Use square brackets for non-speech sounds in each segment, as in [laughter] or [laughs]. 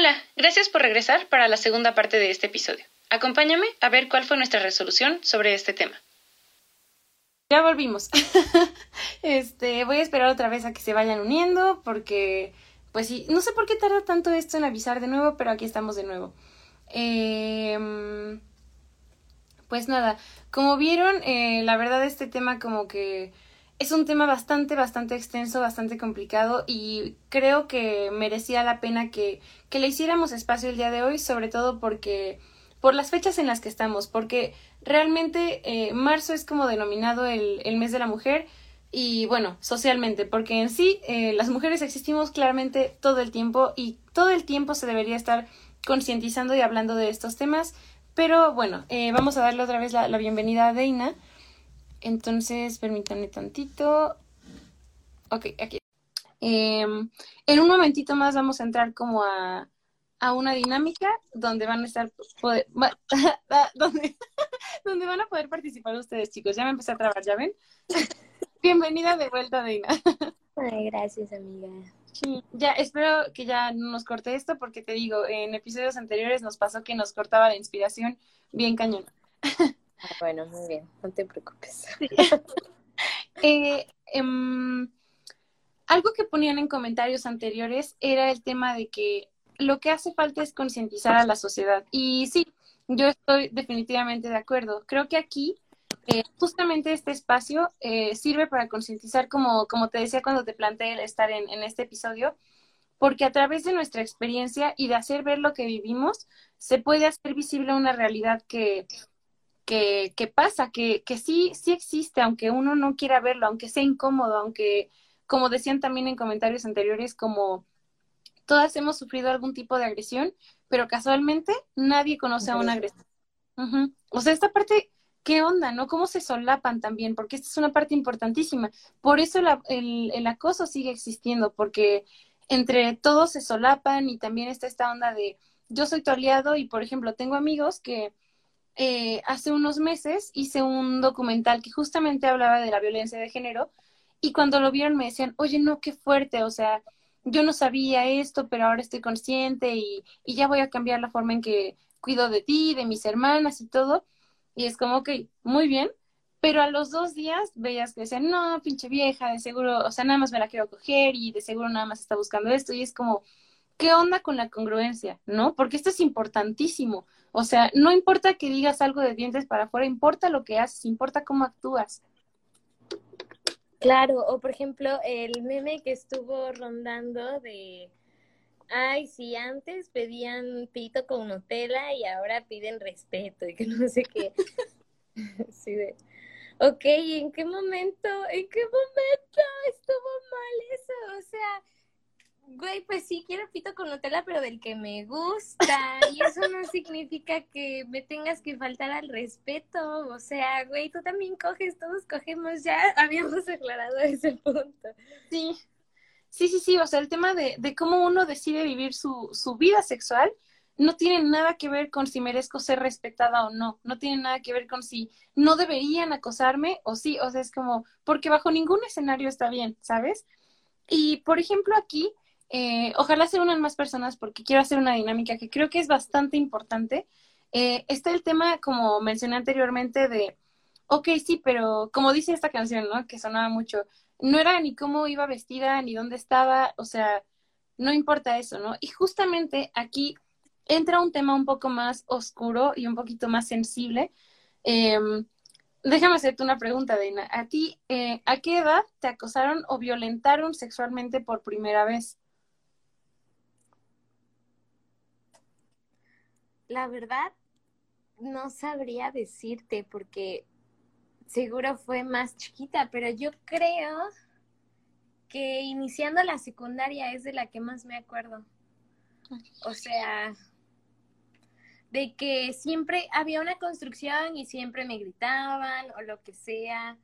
Hola, gracias por regresar para la segunda parte de este episodio. Acompáñame a ver cuál fue nuestra resolución sobre este tema. Ya volvimos. [laughs] este, voy a esperar otra vez a que se vayan uniendo porque, pues sí, no sé por qué tarda tanto esto en avisar de nuevo, pero aquí estamos de nuevo. Em, pues nada, como vieron, eh, la verdad este tema como que es un tema bastante, bastante extenso, bastante complicado y creo que merecía la pena que, que le hiciéramos espacio el día de hoy, sobre todo porque por las fechas en las que estamos, porque realmente eh, marzo es como denominado el, el, mes de la mujer y bueno, socialmente, porque en sí eh, las mujeres existimos claramente todo el tiempo y todo el tiempo se debería estar concientizando y hablando de estos temas, pero bueno, eh, vamos a darle otra vez la, la bienvenida a Deina. Entonces, permítanme tantito. Ok, aquí. Em, en un momentito más vamos a entrar como a, a una dinámica donde van a estar poder, [laughs] donde, [laughs] donde van a poder participar ustedes, chicos. Ya me empecé a trabar, ¿ya ven? [laughs] Bienvenida de vuelta, Deina. Ay, gracias, amiga. Sí, ya espero que ya no nos corte esto porque te digo, en episodios anteriores nos pasó que nos cortaba la inspiración bien cañón. Ah, bueno, muy bien, no te preocupes. [laughs] Eh, eh, algo que ponían en comentarios anteriores era el tema de que lo que hace falta es concientizar a la sociedad. Y sí, yo estoy definitivamente de acuerdo. Creo que aquí eh, justamente este espacio eh, sirve para concientizar, como, como te decía cuando te planteé estar en, este episodio, porque a través de nuestra experiencia y de hacer ver lo que vivimos, se puede hacer visible una realidad que, que, que pasa, que, que sí, sí existe, aunque uno no quiera verlo, aunque sea incómodo, aunque, como decían también en comentarios anteriores, como todas hemos sufrido algún tipo de agresión, pero casualmente nadie conoce a un agresor. Uh -huh. O sea, esta parte, ¿qué onda, no? ¿Cómo se solapan también? Porque esta es una parte importantísima. Por eso la, el, el acoso sigue existiendo, porque entre todos se solapan y también está esta onda de yo soy tu aliado y, por ejemplo, tengo amigos que eh, hace unos meses hice un documental que justamente hablaba de la violencia de género y cuando lo vieron me decían, oye, no, qué fuerte, o sea, yo no sabía esto, pero ahora estoy consciente y, y, ya voy a cambiar la forma en que cuido de ti, de mis hermanas y todo. Y es como, ok, muy bien, pero a los dos días veías que decían, no, pinche vieja, de seguro, o sea, nada más me la quiero coger y de seguro nada más está buscando esto. Y es como, ¿qué onda con la congruencia? ¿No? Porque esto es importantísimo. O sea, no importa que digas algo de dientes para afuera, importa lo que haces, importa cómo actúas. Claro, o por ejemplo, el meme que estuvo rondando de, ay, si antes pedían pito con Nutella y ahora piden respeto y que no sé qué. [laughs] sí, de, ok, ¿en qué momento, en qué momento estuvo mal eso? O sea, güey, pues sí, quiero pito con Nutella, pero del que me gusta. Y eso no significa que me tengas que faltar al respeto. O sea, güey, tú también coges, todos cogemos, ya habíamos aclarado ese punto. Sí, sí, sí, sí. O sea, el tema de, de cómo uno decide vivir su, su vida sexual no tiene nada que ver con si merezco ser respetada o no. No tiene nada que ver con si no deberían acosarme o sí. O sea, es como, porque bajo ningún escenario está bien, ¿sabes? Y, por ejemplo, aquí eh, ojalá se unan más personas porque quiero hacer una dinámica que creo que es bastante importante. Eh, está el tema, como mencioné anteriormente, de, ok, sí, pero como dice esta canción, ¿no? Que sonaba mucho, no era ni cómo iba vestida, ni dónde estaba, o sea, no importa eso, ¿no? Y justamente aquí entra un tema un poco más oscuro y un poquito más sensible. Eh, déjame hacerte una pregunta, Deina. ¿A ti, eh, a qué edad te acosaron o violentaron sexualmente por primera vez? La verdad, no sabría decirte porque seguro fue más chiquita, pero yo creo que iniciando la secundaria es de la que más me acuerdo. O sea, de que siempre había una construcción y siempre me gritaban o lo que sea.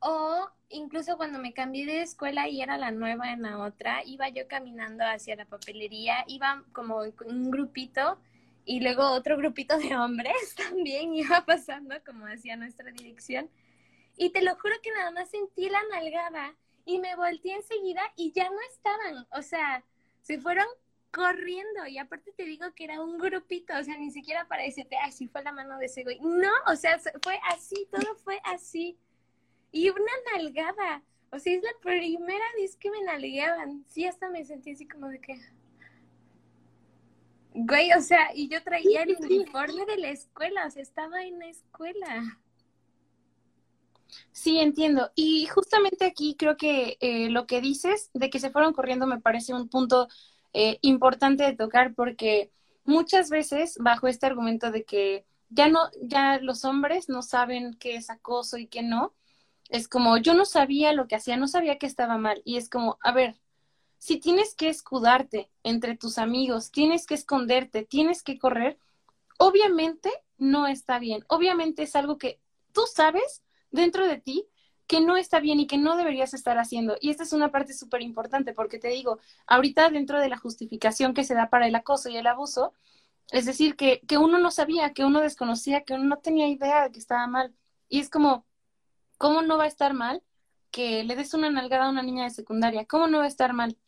O incluso cuando me cambié de escuela y era la nueva en la otra, iba yo caminando hacia la papelería, iba como un grupito y luego otro grupito de hombres [laughs] también iba pasando como hacia nuestra dirección. Y te lo juro que nada más sentí la nalgada y me volteé enseguida y ya no estaban. O sea, se fueron corriendo. Y aparte te digo que era un grupito, o sea, ni siquiera para decirte, ay, sí fue la mano de ese güey. No, o sea, fue así, todo fue así. Y una nalgada. O sea, es la primera vez que me nalgueaban. Sí, hasta me sentí así como de que. Güey, o sea, y yo traía el uniforme de la escuela, o sea, estaba en la escuela. Sí, entiendo. Y justamente aquí creo que eh, lo que dices de que se fueron corriendo me parece un punto eh, importante de tocar porque muchas veces bajo este argumento de que ya no, ya los hombres no saben qué es acoso y qué no, es como yo no sabía lo que hacía, no sabía que estaba mal. Y es como, a ver, si tienes que escudarte entre tus amigos, tienes que esconderte, tienes que correr, obviamente no está bien. Obviamente es algo que tú sabes dentro de ti que no está bien y que no deberías estar haciendo. Y esta es una parte súper importante porque te digo, ahorita dentro de la justificación que se da para el acoso y el abuso, es decir, que, que uno no sabía, que uno desconocía, que uno no tenía idea de que estaba mal. Y es como, ¿cómo no va a estar mal que le des una nalgada a una niña de secundaria? ¿Cómo no va a estar mal?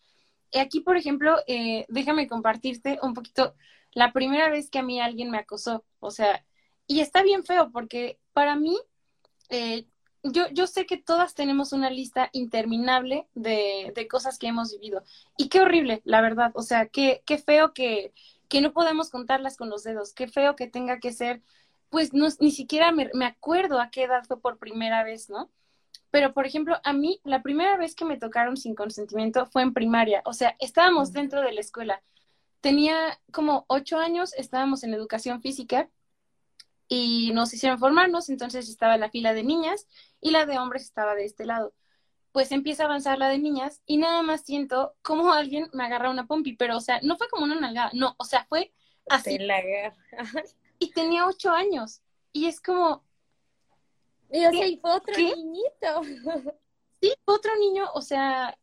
Aquí, por ejemplo, eh, déjame compartirte un poquito la primera vez que a mí alguien me acosó. O sea, y está bien feo porque para mí eh, yo, yo sé que todas tenemos una lista interminable de, de, cosas que hemos vivido. Y qué horrible, la verdad. O sea, qué, qué feo que, que no podemos contarlas con los dedos. Qué feo que tenga que ser, pues no, ni siquiera me, me acuerdo a qué edad fue por primera vez, ¿no? Pero, por ejemplo, a mí la primera vez que me tocaron sin consentimiento fue en primaria. O sea, estábamos dentro de la escuela. Tenía como ocho años, estábamos en educación física y nos hicieron formarnos, entonces estaba la fila de niñas y la de hombres estaba de este lado. Pues empieza a avanzar la de niñas y nada más siento como alguien me agarra una pompi, pero o sea, no fue como una nalgada, no, o sea, fue así. la [laughs] y tenía ocho años y es como... Y o sea, y fue otro niñito. [laughs] Sí, otro niño, o sea,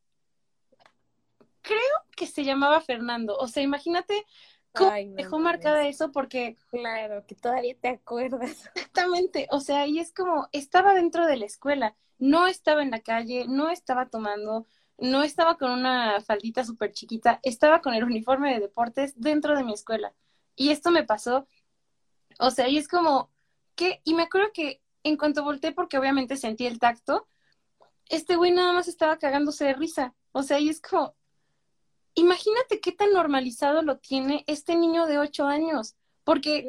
creo que se llamaba Fernando, o sea, imagínate ¿Cómo dejó marcada eso? Porque... Claro, que todavía te acuerdas. [laughs] Exactamente, o sea, y es como, estaba dentro de la escuela, no estaba en la calle, no estaba tomando, no estaba con una faldita súper chiquita, estaba con el uniforme de deportes dentro de mi escuela. Y esto me pasó, o sea, y es como, que, y me acuerdo que en cuanto volteé, porque obviamente sentí el tacto, este güey nada más estaba cagándose de risa. O sea, y es como, imagínate qué tan normalizado lo tiene este niño de ocho años. Porque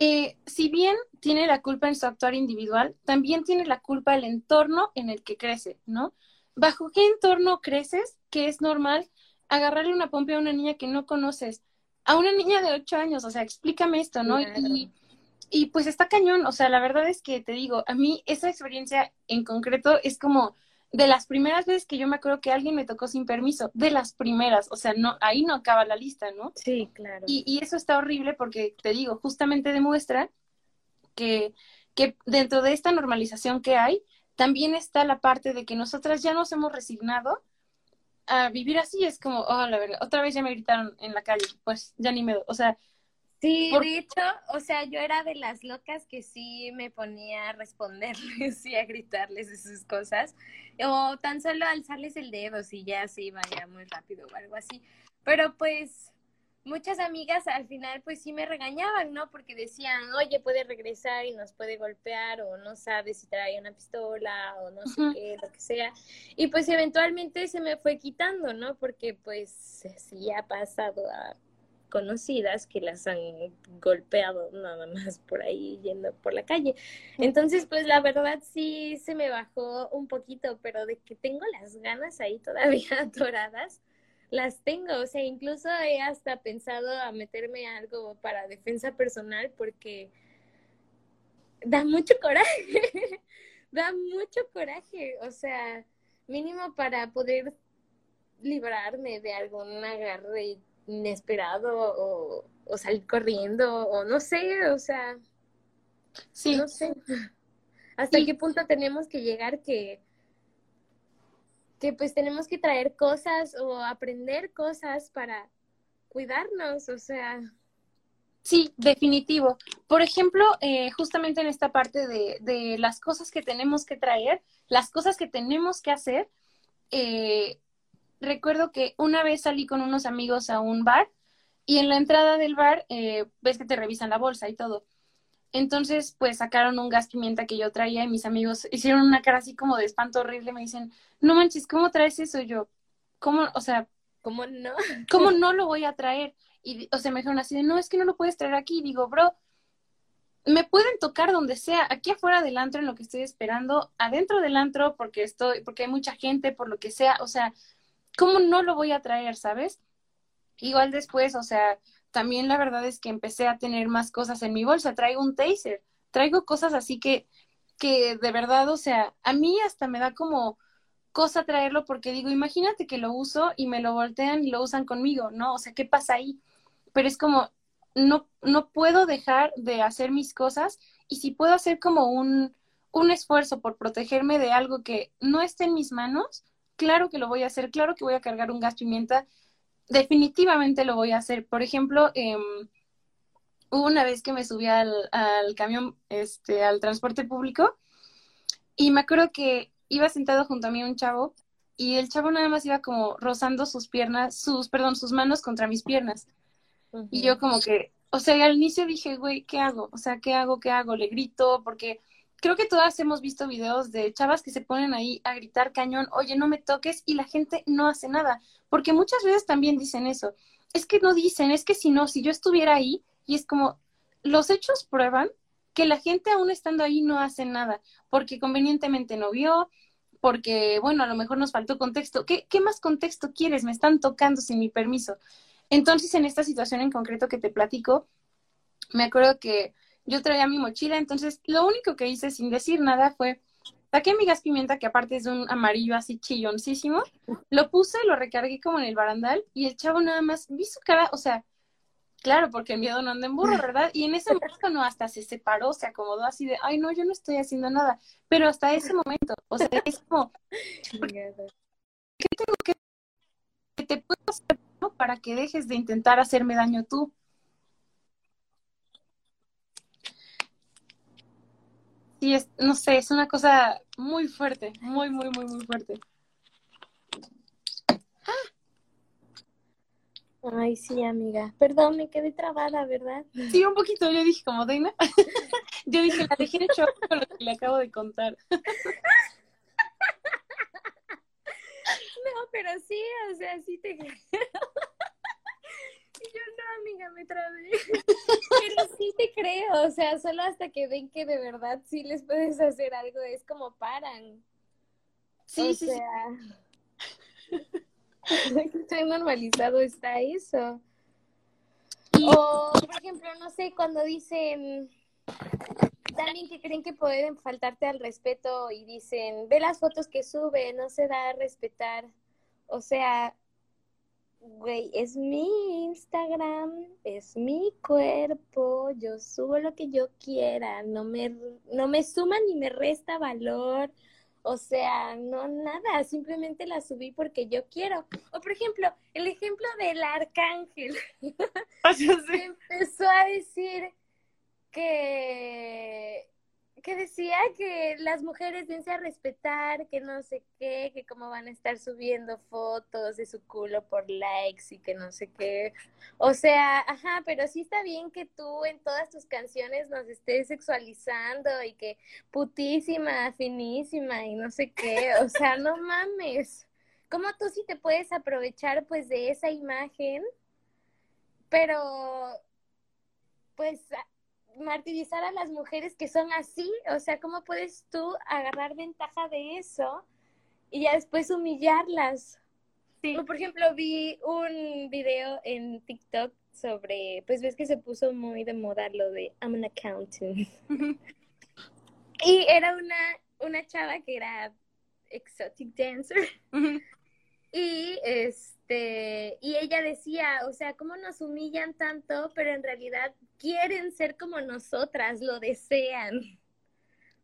eh, si bien tiene la culpa en su actuar individual, también tiene la culpa el entorno en el que crece, ¿no? ¿Bajo qué entorno creces que es normal agarrarle una pompa a una niña que no conoces? A una niña de ocho años, o sea, explícame esto, ¿no? Y, y pues está cañón, o sea, la verdad es que te digo, a mí esa experiencia en concreto es como de las primeras veces que yo me acuerdo que alguien me tocó sin permiso, de las primeras, o sea, no, ahí no acaba la lista, ¿no? Sí, claro. Y, y eso está horrible porque, te digo, justamente demuestra que, que dentro de esta normalización que hay, también está la parte de que nosotras ya nos hemos resignado a vivir así, es como, oh, la verdad, otra vez ya me gritaron en la calle, pues ya ni me, o sea, Sí, de hecho, o sea, yo era de las locas que sí me ponía a responderles [laughs] y a gritarles esas cosas, o tan solo alzarles el dedo si ya se vaya muy rápido o algo así. Pero pues muchas amigas al final pues sí me regañaban, ¿no? Porque decían, oye, puede regresar y nos puede golpear o no sabe si trae una pistola o no sé qué, lo que sea. Y pues eventualmente se me fue quitando, ¿no? Porque pues sí ha pasado a conocidas que las han golpeado nada más por ahí yendo por la calle. Entonces, pues la verdad sí se me bajó un poquito, pero de que tengo las ganas ahí todavía [laughs] atoradas, las tengo. O sea, incluso he hasta pensado a meterme algo para defensa personal porque da mucho coraje, [laughs] da mucho coraje. O sea, mínimo para poder librarme de algún agarre inesperado o, o salir corriendo o no sé, o sea, sí. no sé. [laughs] ¿Hasta qué punto tenemos que llegar que, que pues tenemos que traer cosas o aprender cosas para cuidarnos? O sea... Sí, definitivo. Por ejemplo, eh, justamente en esta parte de, de, las cosas que tenemos que traer, las cosas que tenemos que hacer, eh, recuerdo que una vez salí con unos amigos a un bar Y en la entrada del bar, eh, ves que te revisan la bolsa y todo. Entonces, pues sacaron un gas pimienta que yo traía y mis amigos hicieron una cara así como de espanto horrible. Me dicen, no manches, ¿cómo traes eso? Y yo, ¿cómo? O sea, ¿cómo no? [laughs] ¿Cómo no lo voy a traer? Y, o sea, me dijeron así de, no, es que no lo puedes traer aquí. Y digo, bro, me pueden tocar donde sea, aquí afuera del antro en lo que estoy esperando, adentro del antro porque estoy, porque hay mucha gente, por lo que sea, o sea, ¿cómo no lo voy a traer, sabes? Igual después, o sea, también la verdad es que empecé a tener más cosas en mi bolsa, traigo un taser, traigo cosas así que, que de verdad, o sea, a mí hasta me da como cosa traerlo porque digo, imagínate que lo uso y me lo voltean y lo usan conmigo, ¿no? O sea, ¿qué pasa ahí? Pero es como, no, no puedo dejar de hacer mis cosas y si puedo hacer como un, un esfuerzo por protegerme de algo que no esté en mis manos, claro que lo voy a hacer, claro que voy a cargar un gas pimienta, definitivamente lo voy a hacer. Por ejemplo, eh, hubo una vez que me subí al, al camión, este, al transporte público, y me acuerdo que iba sentado junto a mí un chavo, y el chavo nada más iba como rozando sus piernas, sus, perdón, sus manos contra mis piernas. Y yo como que, o sea, al inicio dije, güey, ¿qué hago? O sea, ¿qué hago? ¿Qué hago? Le grito, porque creo que todas hemos visto videos de chavas que se ponen ahí a gritar cañón, oye, no me toques, y la gente no hace nada, porque muchas veces también dicen eso. Es que no dicen, es que si no, si yo estuviera ahí, y es como, los hechos prueban que la gente aún estando ahí no hace nada, porque convenientemente no vio, porque, bueno, a lo mejor nos faltó contexto. ¿Qué, qué más contexto quieres? Me están tocando sin mi permiso. Entonces, en esta situación en concreto que te platico, me acuerdo que yo traía mi mochila, entonces lo único que hice sin decir nada fue, saqué mi gas pimienta, que aparte es de un amarillo así chilloncísimo, lo puse, lo recargué como en el barandal y el chavo nada más vi su cara, o sea, claro, porque el miedo no anda en burro, ¿verdad? Y en ese momento no, hasta se separó, se acomodó así de, ay, no, yo no estoy haciendo nada, pero hasta ese momento, o sea, es como, ¿qué tengo que, que te puedo hacer para que dejes de intentar hacerme daño tú. Sí, es, no sé, es una cosa muy fuerte, muy, muy, muy, muy fuerte. Ay, sí, amiga. Perdón, me quedé trabada, ¿verdad? Sí, un poquito. Yo dije, como Deina. [laughs] Yo dije, la dejé [laughs] con lo que le acabo de contar. [laughs] No, pero sí, o sea, sí te creo. Yo no, amiga, me trabé. [laughs] Pero sí te creo, o sea, solo hasta que ven que de verdad sí les puedes hacer algo, es como paran. Sí, sí, sea, [laughs] Estoy normalizado está eso. O, por ejemplo, no sé, cuando dicen también que creen que pueden faltarte al respeto y dicen, ve las fotos que sube, no se da a respetar. O sea, güey, es mi Instagram, es mi cuerpo, yo subo lo que yo quiera, no me, no me suma ni me resta valor. O sea, no nada, simplemente la subí porque yo quiero. O por ejemplo, el ejemplo del arcángel. [laughs] [laughs] Empezó a decir, que, que decía que las mujeres deben a respetar, que no sé qué, que cómo van a estar subiendo fotos de su culo por likes y que no sé qué. O sea, ajá, pero sí está bien que tú en todas tus canciones nos estés sexualizando y que putísima, finísima y no sé qué. O sea, no mames. ¿Cómo tú sí te puedes aprovechar pues de esa imagen? Pero pues martirizar a las mujeres que son así, o sea, ¿cómo puedes tú agarrar ventaja de eso y ya después humillarlas? Sí. por ejemplo, vi un video en TikTok sobre, pues ves que se puso muy de moda lo de I'm an accountant. [laughs] y era una, una chava que era exotic dancer. [laughs] Y este, y ella decía, o sea, cómo nos humillan tanto, pero en realidad quieren ser como nosotras, lo desean.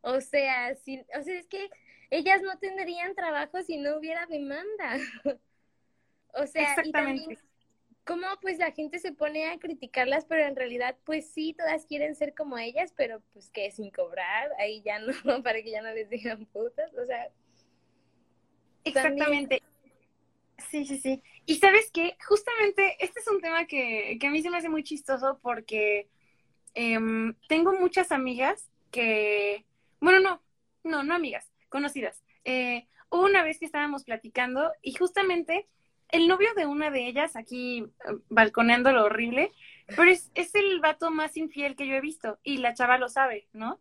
O sea, si, o sea, es que ellas no tendrían trabajo si no hubiera demanda. o sea, y también cómo pues la gente se pone a criticarlas, pero en realidad pues sí, todas quieren ser como ellas, pero pues que sin cobrar, ahí ya no, [laughs] para que ya no les digan putas, o sea. Exactamente. Sí, sí, sí. Y sabes qué, justamente este es un tema que, que a mí se me hace muy chistoso porque em, tengo muchas amigas que, bueno, no, no, no amigas, conocidas. Eh, una vez que estábamos platicando y justamente el novio de una de ellas, aquí eh, balconeando lo horrible, pero es, es el vato más infiel que yo he visto y la chava lo sabe, ¿no?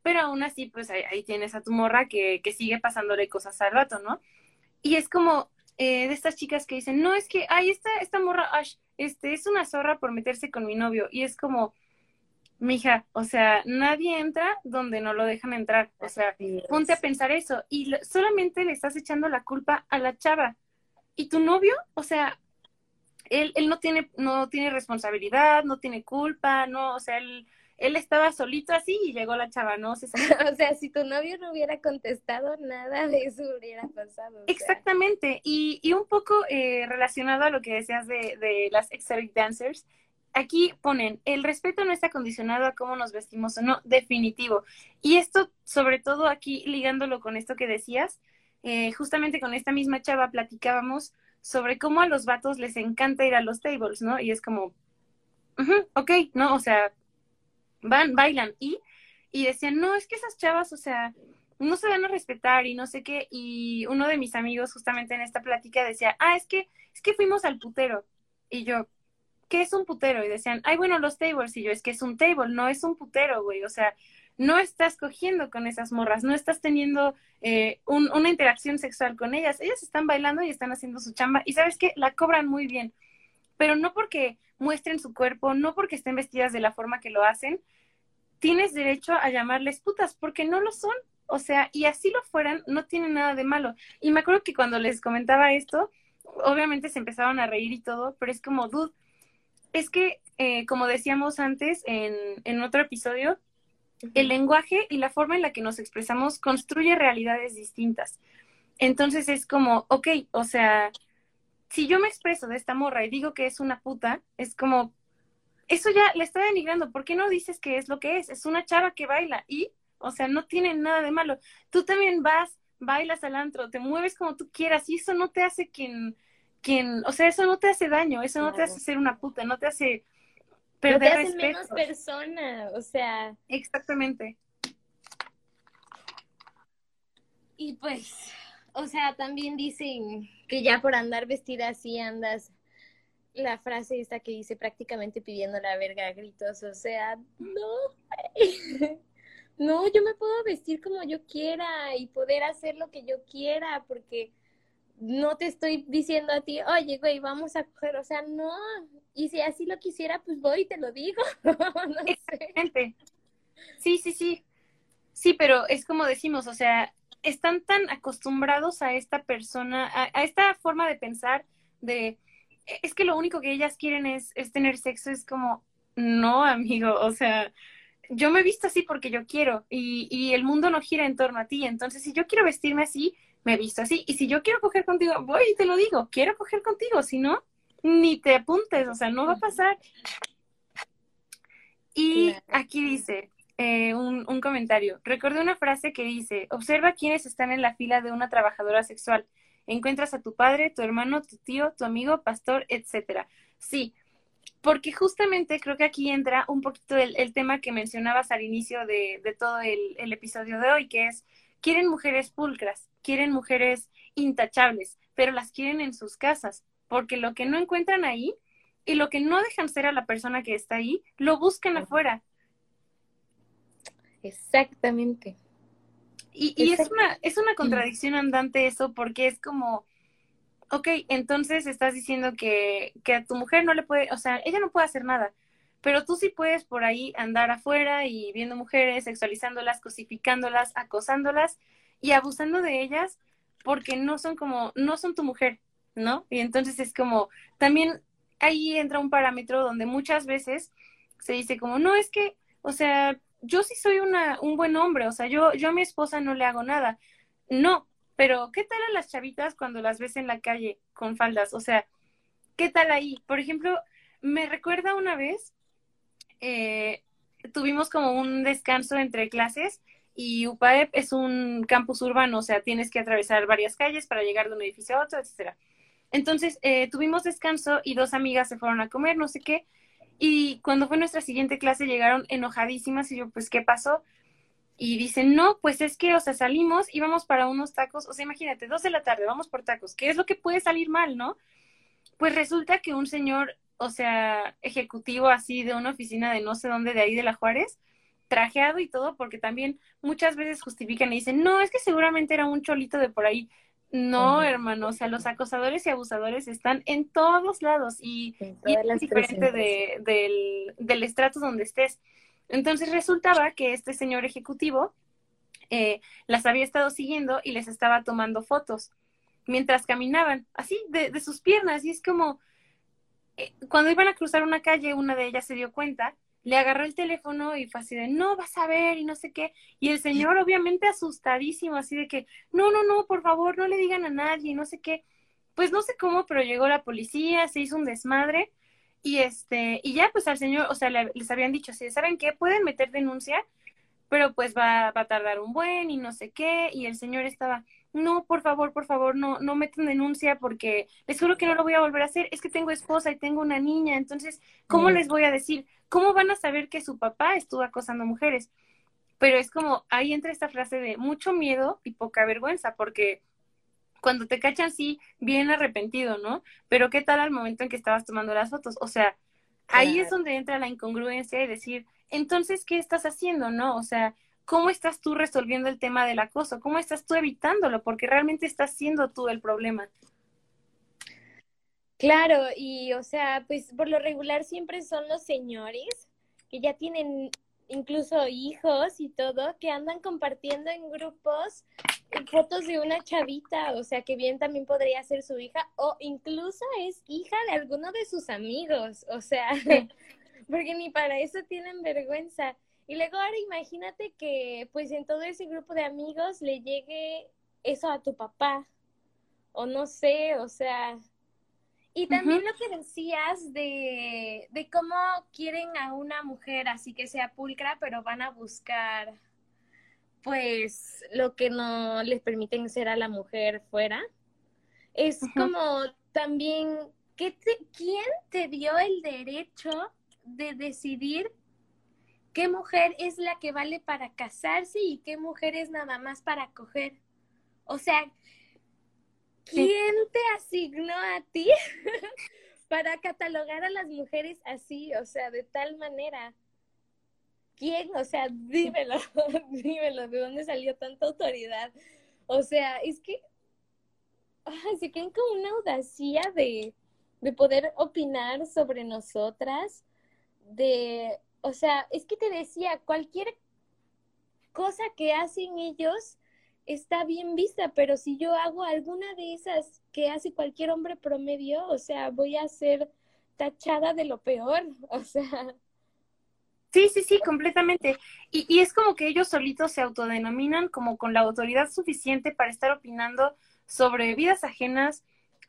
Pero aún así, pues ahí, tienes a tu morra que, que, sigue pasándole cosas al vato, ¿no? Y es como eh, de estas chicas que dicen, no, es que, ay, esta, esta morra, Ash, este, es una zorra por meterse con mi novio. Y es como, mija, o sea, nadie entra donde no lo dejan entrar. O sea, ponte a pensar eso. Y solamente le estás echando la culpa a la chava. ¿Y tu novio? O sea, él, él no tiene, no tiene responsabilidad, no tiene culpa, no, o sea, él, él estaba solito así y llegó la chava, ¿no? [laughs] o sea, si tu novio no hubiera contestado, nada de eso hubiera pasado. Exactamente, y, y, un poco eh, relacionado a lo que decías de, de las exotic dancers, aquí ponen, el respeto no está condicionado a cómo nos vestimos o no, definitivo. Y esto, sobre todo aquí ligándolo con esto que decías, eh, justamente con esta misma chava platicábamos sobre cómo a los vatos les encanta ir a los tables, ¿no? Y es como, ok, ¿no? O sea, van, bailan y, y decían, no, es que esas chavas, o sea, no se van a respetar y no sé qué. Y uno de mis amigos justamente en esta plática decía, ah, es que, es que fuimos al putero. Y yo, ¿qué es un putero? Y decían, ay, bueno, los tables. Y yo, es que es un table, no es un putero, güey. O sea, no estás cogiendo con esas morras, no estás teniendo eh, una interacción sexual con ellas. Ellas están bailando y están haciendo su chamba y sabes qué, la cobran muy bien, pero no porque muestren su cuerpo, no porque estén vestidas de la forma que lo hacen, tienes derecho a llamarles putas porque no lo son. O sea, y así lo fueran, no tiene nada de malo. Y me acuerdo que cuando les comentaba esto, obviamente se empezaban a reír y todo, pero es como, dude, es que, eh, como decíamos antes en, en otro episodio, el lenguaje y la forma en la que nos expresamos construye realidades distintas. Entonces es como, ok, o sea, si yo me expreso de esta morra y digo que es una puta, es como, eso ya le está denigrando. ¿Por qué no dices que es lo que es? Es una chava que baila y, o sea, no tiene nada de malo. Tú también vas, bailas al antro, te mueves como tú quieras y eso no te hace quien, quien, o sea, eso no te hace daño, eso no te hace ser una puta, no te hace pero te hace menos persona, o sea. Exactamente. Y pues, o sea, también dicen que ya por andar vestida así andas la frase esta que dice prácticamente pidiendo la verga a gritos, o sea, no, [laughs] no, yo me puedo vestir como yo quiera y poder hacer lo que yo quiera, porque no te estoy diciendo a ti, oye, güey, vamos a coger, o sea, no. Y si así lo quisiera, pues voy y te lo digo. [laughs] no. Sí, sí, sí. Sí, pero es como decimos, o sea, están tan acostumbrados a esta persona, a, esta forma de pensar de, es que lo único que ellas quieren es, es tener sexo, es como, no, amigo, o sea, yo me he visto así porque yo quiero y, y el mundo no gira en torno a ti, entonces si yo quiero vestirme así, me he visto así. Y si yo quiero coger contigo, voy y te lo digo, quiero coger contigo, si no, ni te apuntes, o sea, no va a pasar. Y aquí dice eh, un, un comentario. Recordé una frase que dice, observa quiénes están en la fila de una trabajadora sexual. Encuentras a tu padre, tu hermano, tu tío, tu amigo, pastor, etcétera. Sí, porque justamente creo que aquí entra un poquito el, el tema que mencionabas al inicio de, de todo el, el, episodio de hoy, que es, quieren mujeres pulcras, quieren mujeres intachables, pero las quieren en sus casas, porque lo que no encuentran ahí y lo que no dejan ser a la persona que está ahí, lo buscan afuera. Exactamente. Y, y es, una, es una contradicción andante eso, porque es como, ok, entonces estás diciendo que, que a tu mujer no le puede, o sea, ella no puede hacer nada, pero tú sí puedes por ahí andar afuera y viendo mujeres, sexualizándolas, cosificándolas, acosándolas y abusando de ellas porque no son como, no son tu mujer, ¿no? Y entonces es como, también ahí entra un parámetro donde muchas veces se dice como, no, es que, o sea, yo sí soy una, un buen hombre, o sea, yo, yo a mi esposa no le hago nada. No, pero ¿qué tal a las chavitas cuando las ves en la calle con faldas? O sea, ¿qué tal ahí? Por ejemplo, me recuerda una vez, eh, tuvimos como un descanso entre clases y UPAEP es un campus urbano, o sea, tienes que atravesar varias calles para llegar de un edificio a otro, etcétera. Entonces eh, tuvimos descanso y dos amigas se fueron a comer, no sé qué. Y cuando fue nuestra siguiente clase llegaron enojadísimas y yo, pues, ¿qué pasó? Y dicen, no, pues es que, o sea, salimos y vamos para unos tacos, o sea, imagínate, dos de la tarde, vamos por tacos, ¿qué es lo que puede salir mal, no? Pues resulta que un señor, o sea, ejecutivo así de una oficina de no sé dónde, de ahí de la Juárez, trajeado y todo, porque también muchas veces justifican y dicen, no, es que seguramente era un cholito de por ahí. No, hermano, o sea, los [laughs] acosadores y abusadores están en todos lados y, es diferente de, del, del estrato donde estés. Entonces resultaba que este señor ejecutivo eh, las había estado siguiendo y les estaba tomando fotos mientras caminaban, así, de, de sus piernas. Y es como, eh, cuando iban a cruzar una calle, una de ellas se dio cuenta le agarró el teléfono y fue así de, no, vas a ver y no sé qué. Y el señor obviamente asustadísimo, así de que, no, no, no, por favor, no le digan a nadie, y no sé qué. Pues no sé cómo, pero llegó la policía, se hizo un desmadre y este, y ya pues al señor, o sea, les habían dicho, si ¿saben qué? Pueden meter denuncia, pero pues va, va a tardar un buen y no sé qué. Y el señor estaba, no, por favor, por favor, no, no metan denuncia porque les juro que no lo voy a volver a hacer. Es que tengo esposa y tengo una niña, entonces, ¿cómo mm. les voy a decir? ¿Cómo van a saber que su papá estuvo acosando mujeres? Pero es como, ahí entra esta frase de mucho miedo y poca vergüenza, porque cuando te cachan, sí, bien arrepentido, ¿no? Pero ¿qué tal al momento en que estabas tomando las fotos? O sea, ahí es donde entra la incongruencia y decir, entonces, ¿qué estás haciendo, no? O sea, ¿cómo estás tú resolviendo el tema del acoso? ¿Cómo estás tú evitándolo? Porque realmente estás siendo tú el problema. Claro, y o sea, pues por lo regular siempre son los señores que ya tienen incluso hijos y todo, que andan compartiendo en grupos fotos de una chavita, o sea, que bien también podría ser su hija, o incluso es hija de alguno de sus amigos, o sea, [laughs] porque ni para eso tienen vergüenza. Y luego ahora imagínate que pues en todo ese grupo de amigos le llegue eso a tu papá, o no sé, o sea, y también lo que decías de, de cómo quieren a una mujer así que sea pulcra, pero van a buscar pues lo que no les permiten ser a la mujer fuera. Es como también, ¿qué te, ¿quién te dio el derecho de decidir qué mujer es la que vale para casarse y qué mujer es nada más para coger. O sea, ¿quién te asignó a ti [laughs] para catalogar a las mujeres así? O sea, de tal manera. ¿Quién? O sea, dímelo, [laughs] dímelo, ¿de dónde salió tanta autoridad? O sea, es que se creen con una audacia de, de poder opinar sobre nosotras, de o sea, es que te decía, cualquier cosa que hacen ellos está bien vista, pero si yo hago alguna de esas que hace cualquier hombre promedio, o sea, voy a ser tachada de lo peor, [laughs] o sea. Sí, sí, sí, completamente. Y, y es como que ellos solitos se autodenominan como con la autoridad suficiente para estar opinando sobre vidas ajenas,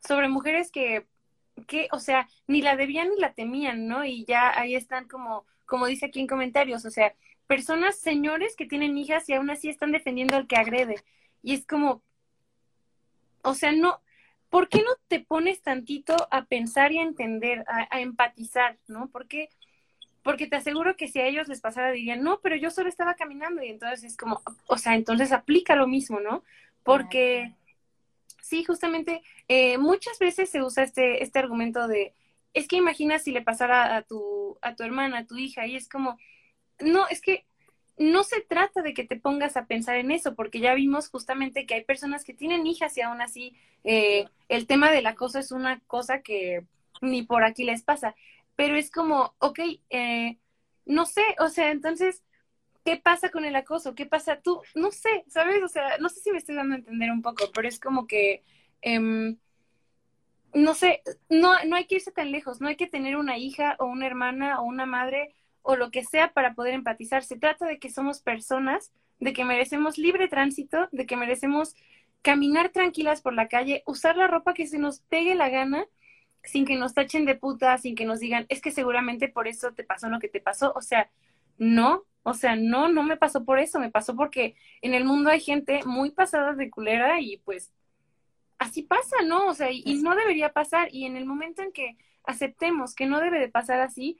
sobre mujeres que, que, o sea, ni la debían ni la temían, ¿no? Y ya ahí están como como dice aquí en comentarios, o sea, personas, señores que tienen hijas y aún así están defendiendo al que agrede. Y es como, o sea, no, ¿por qué no te pones tantito a pensar y a entender, a, empatizar, ¿no? Porque, porque te aseguro que si a ellos les pasara dirían, no, pero yo solo estaba caminando y entonces es como, o sea, entonces aplica lo mismo, ¿no? Porque sí, justamente eh, muchas veces se usa este, este argumento de, es que imagina si le pasara a tu, a tu hermana, a tu hija, y es como, no, es que no se trata de que te pongas a pensar en eso, porque ya vimos justamente que hay personas que tienen hijas y aún así eh, el tema del acoso es una cosa que ni por aquí les pasa, pero es como, ok, eh, no sé, o sea, entonces, ¿qué pasa con el acoso? ¿Qué pasa tú? No sé, ¿sabes? O sea, no sé si me estoy dando a entender un poco, pero es como que... Eh, no sé, no, no hay que irse tan lejos, no hay que tener una hija o una hermana o una madre o lo que sea para poder empatizar. Se trata de que somos personas, de que merecemos libre tránsito, de que merecemos caminar tranquilas por la calle, usar la ropa que se nos pegue la gana, sin que nos tachen de puta, sin que nos digan, es que seguramente por eso te pasó lo que te pasó. O sea, no, o sea, no, no me pasó por eso, me pasó porque en el mundo hay gente muy pasada de culera y pues así pasa, ¿no? O sea, y, no debería pasar. Y en el momento en que aceptemos que no debe de pasar así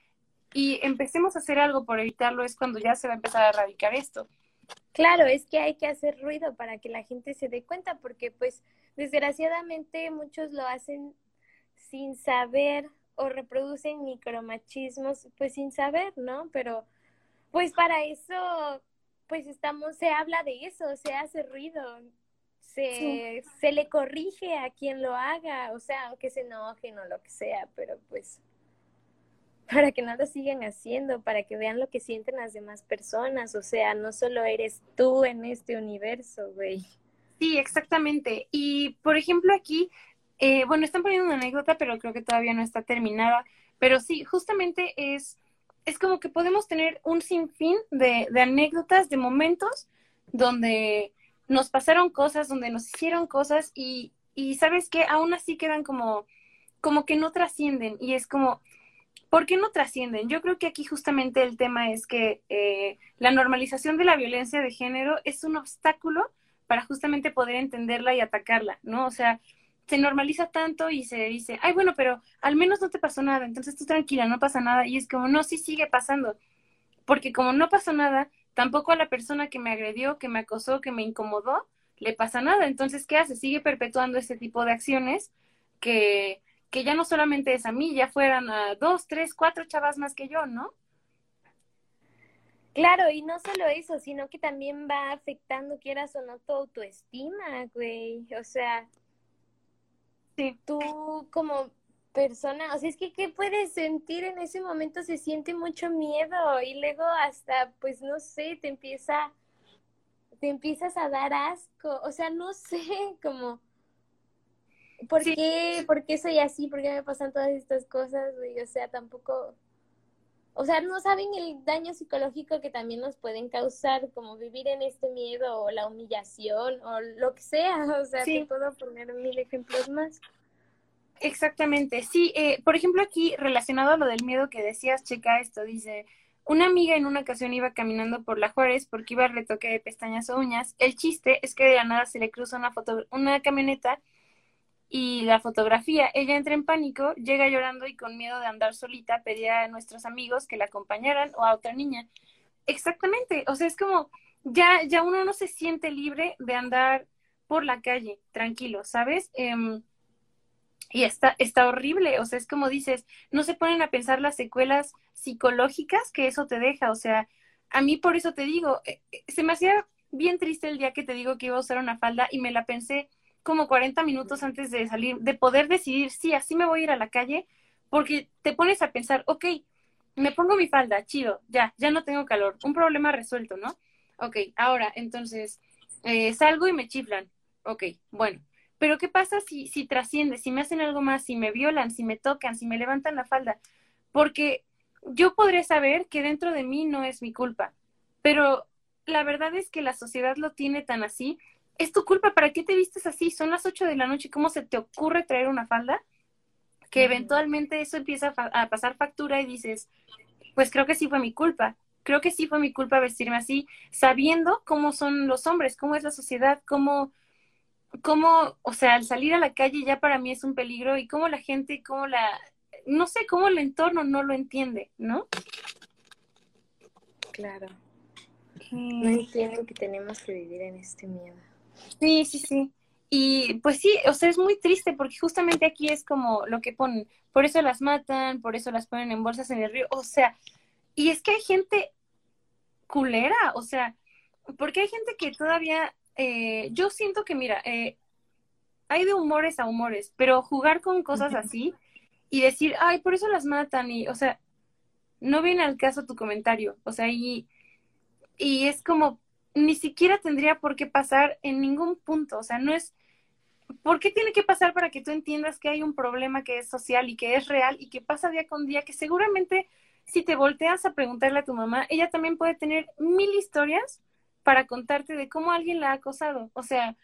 y empecemos a hacer algo por evitarlo, es cuando ya se va a empezar a erradicar esto. Claro, es que hay que hacer ruido para que la gente se dé cuenta, porque pues desgraciadamente muchos lo hacen sin saber o reproducen micromachismos pues sin saber, ¿no? Pero pues para eso pues estamos, se habla de eso, se hace ruido, se, se le corrige a quien lo haga, o sea, aunque se enojen o lo que sea, pero pues para que no lo sigan haciendo, para que vean lo que sienten las demás personas, o sea, no solo eres tú en este universo, güey. Sí, exactamente. Y por ejemplo aquí, eh, bueno, están poniendo una anécdota, pero creo que todavía no está terminada, pero sí, justamente es, es como que podemos tener un sinfín de, de anécdotas, de momentos donde nos pasaron cosas, donde nos hicieron cosas y, y sabes que aún así quedan como, como que no trascienden y es como, ¿por qué no trascienden? Yo creo que aquí justamente el tema es que eh, la normalización de la violencia de género es un obstáculo para justamente poder entenderla y atacarla, ¿no? O sea, se normaliza tanto y se dice, ay, bueno, pero al menos no te pasó nada, entonces tú tranquila, no pasa nada. Y es como, no, sí sigue pasando, porque como no pasó nada, tampoco a la persona que me agredió, que me acosó, que me incomodó, le pasa nada. Entonces, ¿qué hace? Sigue perpetuando este tipo de acciones que, que ya no solamente es a mí, ya fueran a dos, tres, cuatro chavas más que yo, ¿no? Claro, y no solo eso, sino que también va afectando, quieras o no, tu autoestima, güey. O sea, sí. tú como persona, o sea, es que ¿qué puedes sentir en ese momento? Se siente mucho miedo y luego hasta, pues no sé, te empieza, te empiezas a dar asco, o sea, no sé, [laughs] como, ¿por Sí. qué, por qué soy así? ¿Por qué me pasan todas estas cosas, güey? O sea, tampoco, o sea, no saben el daño psicológico que también nos pueden causar, como vivir en este miedo o la humillación o lo que sea, [laughs] o sea, Sí. te puedo poner mil ejemplos más. Exactamente, sí. Eh, por ejemplo, aquí relacionado a lo del miedo que decías, checa esto, dice, una amiga en una ocasión iba caminando por la Juárez porque iba al retoque de pestañas o uñas. El chiste es que de la nada se le cruza una foto, una camioneta y la fotografía. Ella entra en pánico, llega llorando y con miedo de andar solita pedía a nuestros amigos que la acompañaran o a otra niña. Exactamente, o sea, es como ya, ya uno no se siente libre de andar por la calle tranquilo, ¿sabes? Em, y está, está horrible, o sea, es como dices, no se ponen a pensar las secuelas psicológicas que eso te deja, o sea, a mí por eso te digo, eh, eh, se me hacía bien triste el día que te digo que iba a usar una falda y me la pensé como 40 minutos antes de salir, de poder decidir, sí, así me voy a ir a la calle, porque te pones a pensar, ok, me pongo mi falda, chido, ya, ya no tengo calor, un problema resuelto, ¿no? Ok, ahora, entonces, eh, salgo y me chiflan, ok, bueno, pero ¿qué pasa si, si trasciende, si me hacen algo más, si me violan, si me tocan, si me levantan la falda? Porque yo podré saber que dentro de mí no es mi culpa, pero la verdad es que la sociedad lo tiene tan así. Es tu culpa, ¿para qué te vistes así? Son las 8 de la noche, ¿cómo se te ocurre traer una falda? Que eventualmente eso empieza a, fa- a pasar factura y dices, pues creo que sí fue mi culpa. Creo que sí fue mi culpa vestirme así, sabiendo cómo son los hombres, cómo es la sociedad, cómo, cómo, o sea, al salir a la calle ya para mí es un peligro y cómo la gente, cómo la, no sé, cómo el entorno no lo entiende, ¿no? Claro. No entienden que tenemos que vivir en este miedo. Sí, sí, sí. Y pues sí, o sea, es muy triste porque justamente aquí es como lo que ponen, por eso las matan, por eso las ponen en bolsas en el río, o sea, y es que hay gente culera, o sea, porque hay gente que todavía, eh, yo siento que, mira, eh, hay de humores a humores, pero jugar con cosas así y decir, ay, por eso las matan, y, o sea, no viene al caso tu comentario, o sea, y, y es como, ni siquiera tendría por qué pasar en ningún punto, o sea, no es, ¿por qué tiene que pasar para que tú entiendas que hay un problema que es social y que es real y que pasa día con día, que seguramente si te volteas a preguntarle a tu mamá, ella también puede tener mil historias para contarte de cómo alguien la ha acosado, o sea,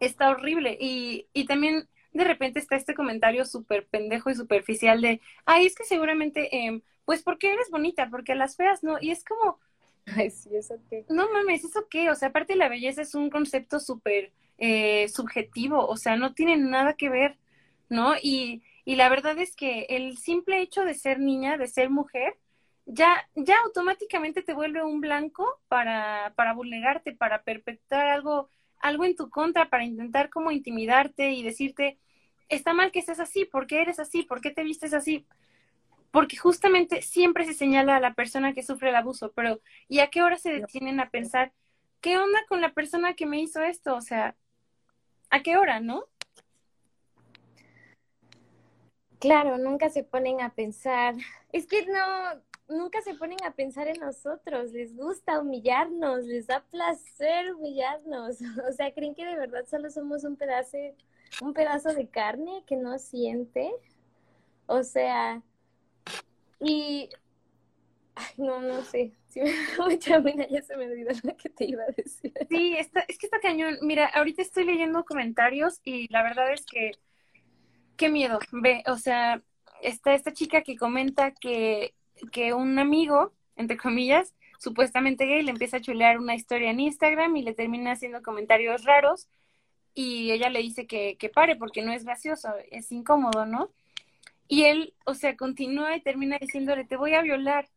está horrible y, y también de repente está este comentario súper pendejo y superficial de, ay, es que seguramente, eh, pues porque eres bonita, porque a las feas no, y es como, Ay, sí, eso qué. no mames, ¿eso qué? O sea, aparte la belleza es un concepto súper eh, subjetivo, o sea, no tiene nada que ver, ¿no? Y, y la verdad es que el simple hecho de ser niña, de ser mujer, ya, ya automáticamente te vuelve un blanco para, para vulnerarte, para perpetrar algo, algo en tu contra, para intentar como intimidarte y decirte, está mal que seas así, ¿por qué eres así? ¿Por qué te vistes así? Porque justamente siempre se señala a la persona que sufre el abuso, pero ¿y a qué hora se detienen a pensar, ¿qué onda con la persona que me hizo esto? O sea, ¿a qué hora, no? Claro, nunca se ponen a pensar. Es que no, nunca se ponen a pensar en nosotros, les gusta humillarnos, les da placer humillarnos. [laughs] O sea, creen que de verdad solo somos un pedazo, un pedazo de carne que no siente. O sea, y no, no sé. [laughs] Si me mucha ya se me olvidó lo que te iba a decir. Sí, está, es que está cañón. Mira, ahorita estoy leyendo comentarios y la verdad es que qué miedo. Ve, o sea, está esta chica que comenta que que un amigo, entre comillas, supuestamente gay, le empieza a chulear una historia en Instagram y le termina haciendo comentarios raros y ella le dice que, que pare porque no es gracioso, es incómodo, ¿no? Y él, o sea, continúa y termina diciéndole, te voy a violar.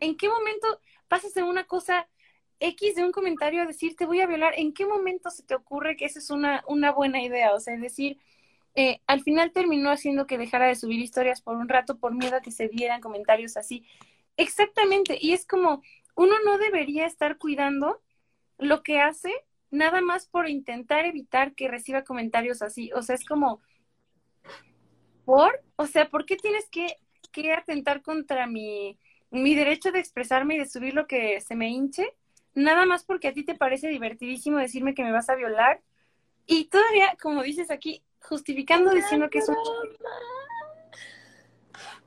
¿En qué momento pasas de una cosa X de un comentario a decir, te voy a violar? ¿En qué momento se te ocurre que esa es una, una buena idea? O sea, decir, eh, al final terminó haciendo que dejara de subir historias por un rato por miedo a que se dieran comentarios así. Exactamente, y es como uno no debería estar cuidando lo que hace nada más por intentar evitar que reciba comentarios así. O sea, es como, ¿por? O sea, ¿por qué tienes que, que atentar contra mi, mi derecho de expresarme y de subir lo que se me hinche? Nada más porque a ti te parece divertidísimo decirme que me vas a violar. Y todavía, como dices aquí, justificando diciendo que es un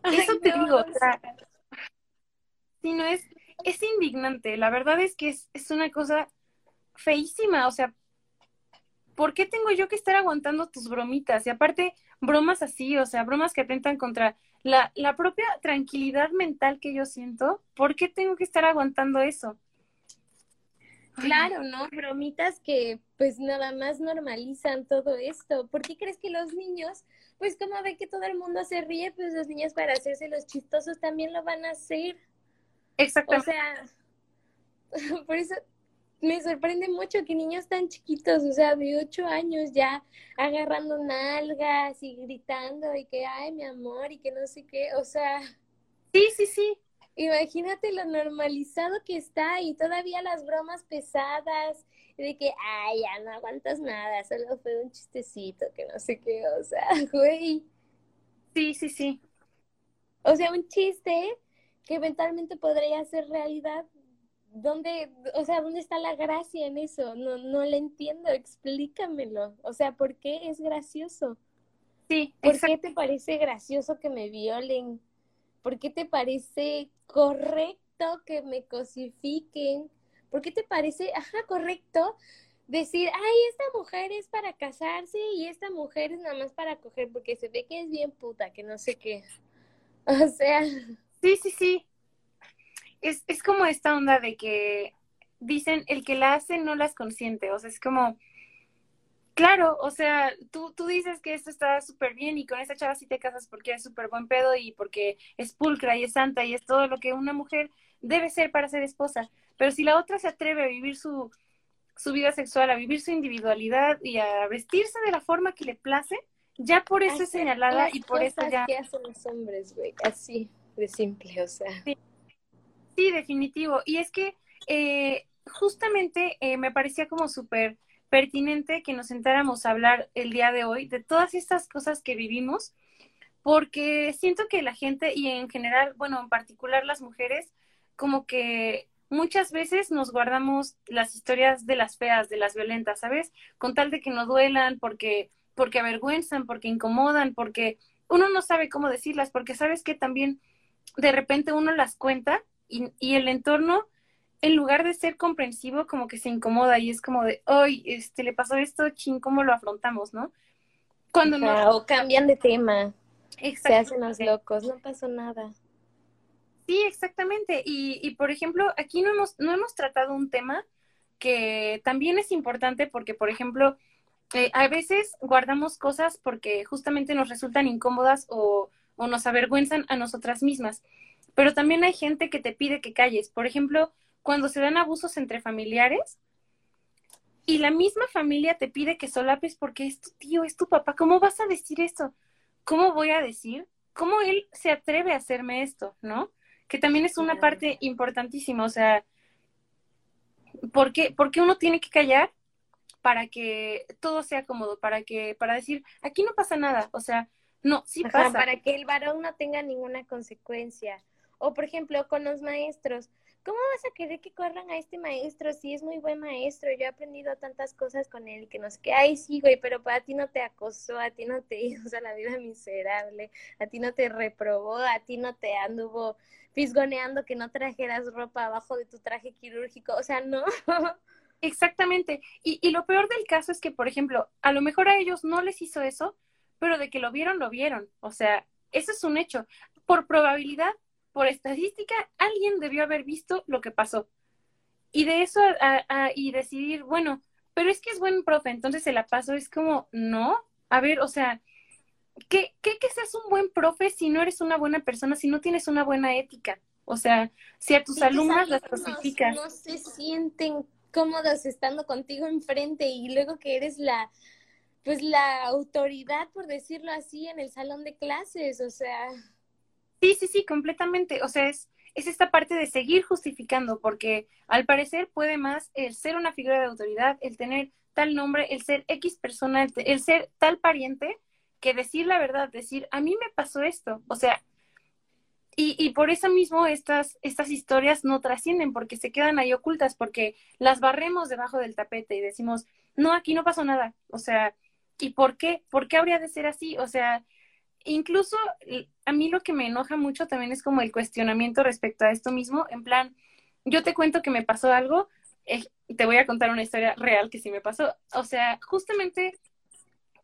Eso te digo, o sea, si no es, es indignante. La verdad es que es, es una cosa feísima. O sea, ¿por qué tengo yo que estar aguantando tus bromitas? Y aparte, bromas así, o sea, bromas que atentan contra la, la propia tranquilidad mental que yo siento. ¿Por qué tengo que estar aguantando eso? Claro, ¿no? Bromitas que pues nada más normalizan todo esto. ¿Por qué crees que los niños, pues como ven que todo el mundo se ríe, pues los niños para hacerse los chistosos también lo van a hacer? Exactamente. O sea, [laughs] por eso me sorprende mucho que niños tan chiquitos, o sea, de ocho años ya agarrando nalgas y gritando y que, ay, mi amor, y que no sé qué, o sea. Sí, sí, sí. Imagínate lo normalizado que está y todavía las bromas pesadas de que, ay, ya no aguantas nada, solo fue un chistecito, que no sé qué, o sea, [laughs] güey. Sí, sí, sí. O sea, un chiste que eventualmente podría ser realidad. ¿Dónde, o sea, dónde está la gracia en eso? No, no le entiendo, explícamelo. O sea, ¿por qué es gracioso? Sí, ¿Por qué te parece gracioso que me violen? ¿Por qué te parece correcto que me cosifiquen? ¿Por qué te parece, ajá, correcto decir, ay, esta mujer es para casarse y esta mujer es nada más para coger porque se ve que es bien puta, que no sé qué? [laughs] O sea. Sí, sí, sí. Es, es como esta onda de que dicen, el que la hace no las consiente. O sea, es como, Claro, o sea, tú, tú dices que esto está súper bien y con esa chava sí te casas porque es súper buen pedo y porque es pulcra y es santa y es todo lo que una mujer debe ser para ser esposa. Pero si la otra se atreve a vivir su, su vida sexual, a vivir su individualidad y a vestirse de la forma que le place, ya por eso es señalada y por eso ya... que hacen los hombres, güey? Así de simple, o sea. Sí, sí definitivo. Y es que eh, justamente eh, me parecía como súper pertinente que nos sentáramos a hablar el día de hoy de todas estas cosas que vivimos, porque siento que la gente y en general, bueno, en particular las mujeres, como que muchas veces nos guardamos las historias de las feas, de las violentas, ¿sabes? Con tal de que no duelan, porque, porque avergüenzan, porque incomodan, porque uno no sabe cómo decirlas, porque sabes que también de repente uno las cuenta y, y el entorno en lugar de ser comprensivo, como que se incomoda y es como de, hoy, este, le pasó esto, ching, ¿cómo lo afrontamos, no? Cuando no... O cambian de tema. Se hacen los locos, no pasó nada. Sí, exactamente. Y, y por ejemplo, aquí no hemos, no hemos tratado un tema que también es importante porque, por ejemplo, eh, a veces guardamos cosas porque justamente nos resultan incómodas o, o nos avergüenzan a nosotras mismas. Pero también hay gente que te pide que calles. Por ejemplo, cuando se dan abusos entre familiares y la misma familia te pide que solapes porque es tu tío, es tu papá. ¿Cómo vas a decir eso? ¿Cómo voy a decir? ¿Cómo él se atreve a hacerme esto? ¿No? Que también es una parte importantísima. O sea, ¿por qué, uno tiene que callar para que todo sea cómodo, para que, para decir, aquí no pasa nada, o sea, no, sí pasa. Para que el varón no tenga ninguna consecuencia. O por ejemplo, con los maestros, ¿cómo vas a querer que corran a este maestro si es muy buen maestro? Yo he aprendido tantas cosas con él que no sé qué, ay sí, güey, pero para ti no te acosó, a ti no te [laughs] hizo la vida miserable, a ti no te reprobó, a ti no te anduvo fisgoneando que no trajeras ropa abajo de tu traje quirúrgico, o sea, no. [laughs] Exactamente. Y, y lo peor del caso es que, por ejemplo, a lo mejor a ellos no les hizo eso, pero de que lo vieron, lo vieron. O sea, eso es un hecho. Por probabilidad, por estadística, alguien debió haber visto lo que pasó. Y de eso a, y decidir, bueno, pero es que es buen profe, entonces se la paso, es como, no, a ver, o sea, ¿qué, qué que seas un buen profe si no eres una buena persona, si no tienes una buena ética? O sea, si a tus alumnas las cosificas. No, se sienten cómodas estando contigo enfrente y luego que eres la, pues la autoridad, por decirlo así, en el salón de clases, o sea. Sí, sí, sí, completamente. O sea, es, es esta parte de seguir justificando, porque al parecer puede más el ser una figura de autoridad, el tener tal nombre, el ser X persona, el ser tal pariente, que decir la verdad, decir, a mí me pasó esto, o sea, y, y por eso mismo estas, estas historias no trascienden, porque se quedan ahí ocultas, porque las barremos debajo del tapete y decimos, no, aquí no pasó nada, o sea, ¿y por qué? ¿Por qué habría de ser así? O sea, incluso a mí lo que me enoja mucho también es como el cuestionamiento respecto a esto mismo, en plan, yo te cuento que me pasó algo, eh, te voy a contar una historia real que sí me pasó, o sea, justamente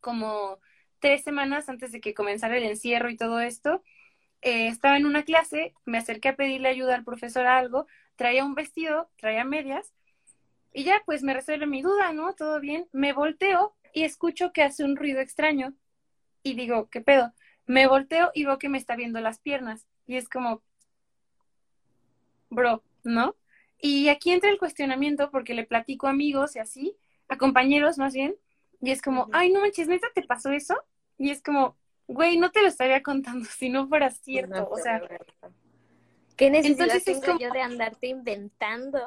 como tres semanas antes de que comenzara el encierro y todo esto, eh, estaba en una clase, me acerqué a pedirle ayuda al profesor a algo, traía un vestido, traía medias, y ya pues me resuelve mi duda, ¿no? Todo bien. Me volteo y escucho que hace un ruido extraño. Y digo, ¿qué pedo? Me volteo y veo que me está viendo las piernas. Y es como, bro, ¿no? Y aquí entra el cuestionamiento porque le platico a amigos y así, a compañeros más bien, y es como, ay, no manches, ¿neta te pasó eso? Y es como, güey, no te lo estaría contando [laughs] si no fuera cierto. o sea, ¿qué necesidad entonces tengo yo de andarte inventando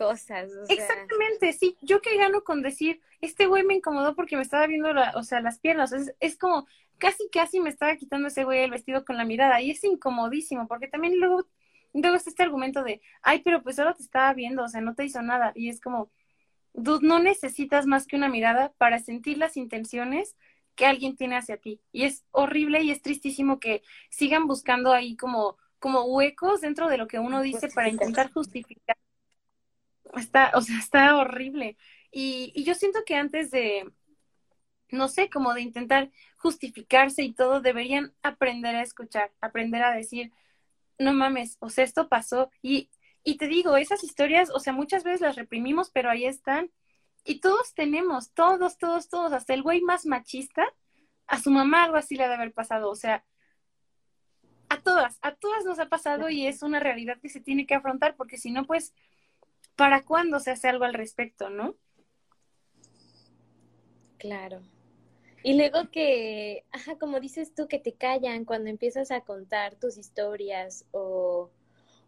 cosas? Exactamente, sí. Yo que gano con decir, este güey me incomodó porque me estaba viendo, la, o sea, las piernas. Es, es como, casi, casi me estaba quitando ese güey el vestido con la mirada. Y es incomodísimo, porque también luego, luego está este argumento de, ay, pero pues solo te estaba viendo, o sea, no te hizo nada. Y es como, dude, no necesitas más que una mirada para sentir las intenciones que alguien tiene hacia ti. Y es horrible y es tristísimo que sigan buscando ahí como, como huecos dentro de lo que uno dice para intentar justificar. Está, o sea, está horrible. Y, y yo siento que antes de, no sé, como de intentar justificarse y todo, deberían aprender a escuchar, aprender a decir, no mames, o sea, esto pasó. Y, y te digo, esas historias, o sea, muchas veces las reprimimos, pero ahí están. Y todos tenemos, todos, todos, todos, hasta el güey más machista, a su mamá algo así le ha de haber pasado. O sea, a todas, a todas nos ha pasado y es una realidad que se tiene que afrontar, porque si no, pues, ¿para cuándo se hace algo al respecto, no? Claro. Y luego que, ajá, como dices tú, que te callan cuando empiezas a contar tus historias o,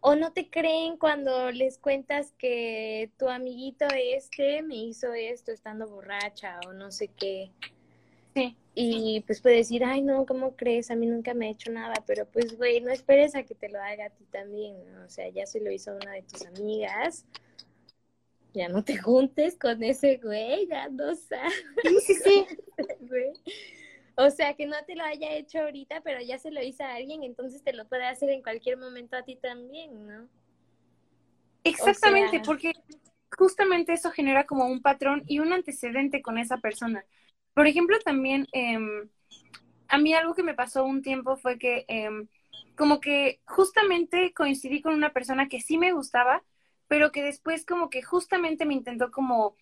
o no te creen cuando les cuentas que tu amiguito este me hizo esto estando borracha o no sé qué. Sí. Y pues puede decir, ay, no, ¿cómo crees? A mí nunca me ha hecho nada, pero pues, güey, no esperes a que te lo haga a ti también, O sea, ya se lo hizo una de tus amigas, ya no te juntes con ese güey, ya no sabes. Sí, sí, sí. O sea, que no te lo haya hecho ahorita, pero ya se lo hizo a alguien, entonces te lo puede hacer en cualquier momento a ti también, ¿no? Exactamente, porque justamente eso genera como un patrón y un antecedente con esa persona. Por ejemplo, también em, a mí algo que me pasó un tiempo fue que em, como que justamente coincidí con una persona que sí me gustaba, pero que después como que justamente me intentó como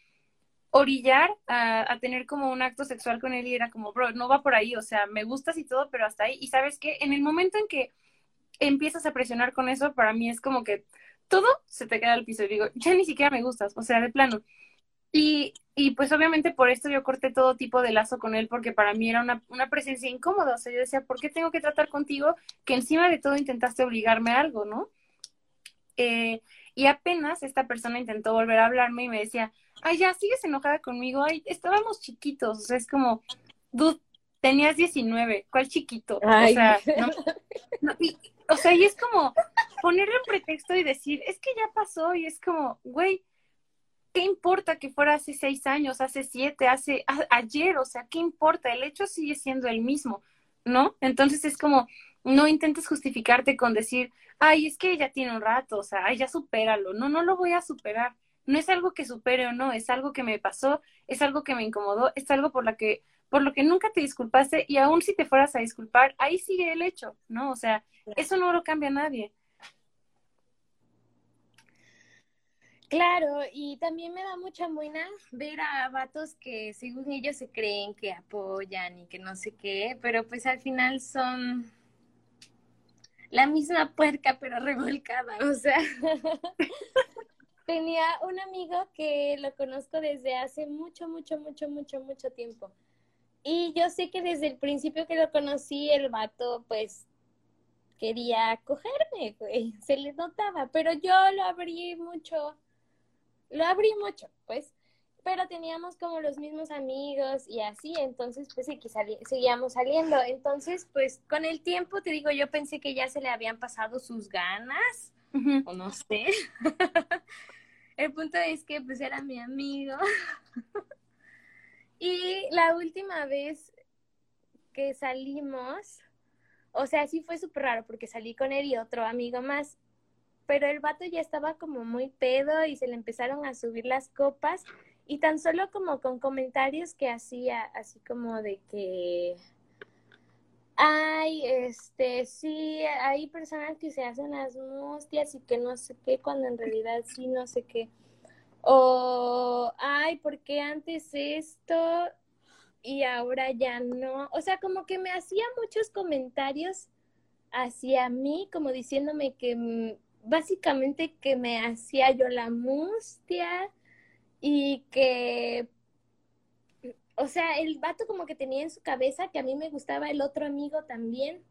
orillar a, tener como un acto sexual con él y era como, bro, no va por ahí, o sea, me gustas y todo, pero hasta ahí. Y sabes que en el momento en que empiezas a presionar con eso, para mí es como que todo se te queda al piso y digo, ya ni siquiera me gustas, o sea, de plano. Y, y pues obviamente por esto yo corté todo tipo de lazo con él porque para mí era una, una presencia incómoda, o sea, yo decía, ¿por qué tengo que tratar contigo que encima de todo intentaste obligarme a algo, ¿no? Eh, y apenas esta persona intentó volver a hablarme y me decía, ay, ya, sigues enojada conmigo, ay, estábamos chiquitos, o sea, es como, dude, tenías 19, ¿cuál chiquito? O sea, [laughs] no, y, o sea, y es como ponerle un pretexto y decir, es que ya pasó, y es como, güey, ¿qué importa que fuera hace seis años, hace siete, hace ayer? O sea, ¿qué importa? El hecho sigue siendo el mismo, ¿no? Entonces es como, no intentes justificarte con decir, ay, es que ya tiene un rato, o sea, ay, ya supéralo. No, no lo voy a superar. No es algo que supere o no, es algo que me pasó, es algo que me incomodó, es algo por la que por lo que nunca te disculpaste y aún si te fueras a disculpar, ahí sigue el hecho, ¿no? O sea, eso no lo cambia a nadie. Claro, y también me da mucha muina ver a vatos que según ellos se creen que apoyan y que no sé qué, pero pues al final son la misma puerca pero revolcada, o sea. [laughs] Tenía un amigo que lo conozco desde hace mucho, mucho, mucho, mucho, mucho tiempo. Y yo sé que desde el principio que lo conocí, el vato, pues, quería cogerme, güey. Se le notaba, pero yo lo abrí mucho. Lo abrí mucho, pues. Pero teníamos como los mismos amigos y así, entonces, pues, seguíamos saliendo. Entonces, pues, con el tiempo, te digo, yo pensé que ya se le habían pasado sus ganas, o no sé. [laughs] el punto es que, pues, era mi amigo. [laughs] Y la última vez que salimos, o sea, sí fue súper raro porque salí con él y otro amigo más, pero el vato ya estaba como muy pedo y se le empezaron a subir las copas y tan solo como con comentarios que hacía, así como de que, ay, este, sí, hay personas que se hacen las mustias y que no sé qué, cuando en realidad sí, no sé qué. O, ay, ¿por qué antes esto y ahora ya no? O sea, como que me hacía muchos comentarios hacia mí, como diciéndome que mm, básicamente que me hacía yo la mustia y que, o sea, el vato como que tenía en su cabeza que a mí me gustaba el otro amigo también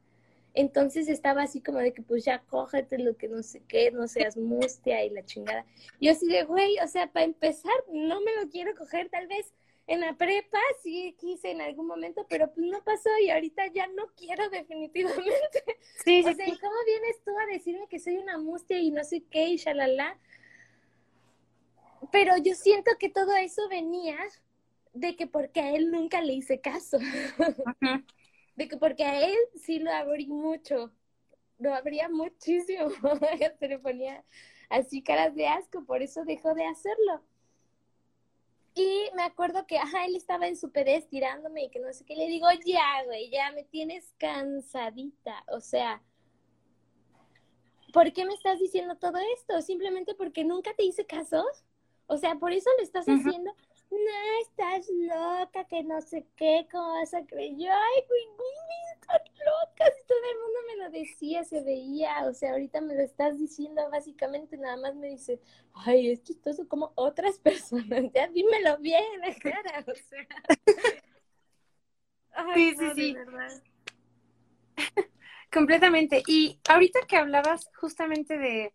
entonces estaba así como de que pues ya cógete lo que no sé qué, no seas mustia y la chingada. Yo así de, güey, o sea, para empezar, no me lo quiero coger tal vez en la prepa, sí quise en algún momento, pero pues no pasó y ahorita ya no quiero definitivamente. Sí, [laughs] sí, o sea, ¿y cómo vienes tú a decirme que soy una mustia y no sé qué y shalala? Pero yo siento que todo eso venía de que porque a él nunca le hice caso [laughs] de que porque a él sí lo abrí mucho, lo abría muchísimo, [laughs] se le ponía así caras de asco, por eso dejó de hacerlo. Y me acuerdo que, ajá, él estaba en su pedez tirándome y que no sé qué, le digo, ya, güey, ya me tienes cansadita, o sea, ¿por qué me estás diciendo todo esto? Simplemente porque nunca te hice caso. O sea, por eso lo estás haciendo no, estás loca, que no sé qué, ¿cómo vas a creer? Yo, ay, güey, estás loca, si todo el mundo me lo decía, se veía, o sea, ahorita me lo estás diciendo, básicamente nada más me dice, ay, es chistoso como otras [laughs] personas, ya dímelo bien, la cara, o sea. [laughs] sí, sí, sí. [laughs] Completamente. Y ahorita que hablabas justamente de,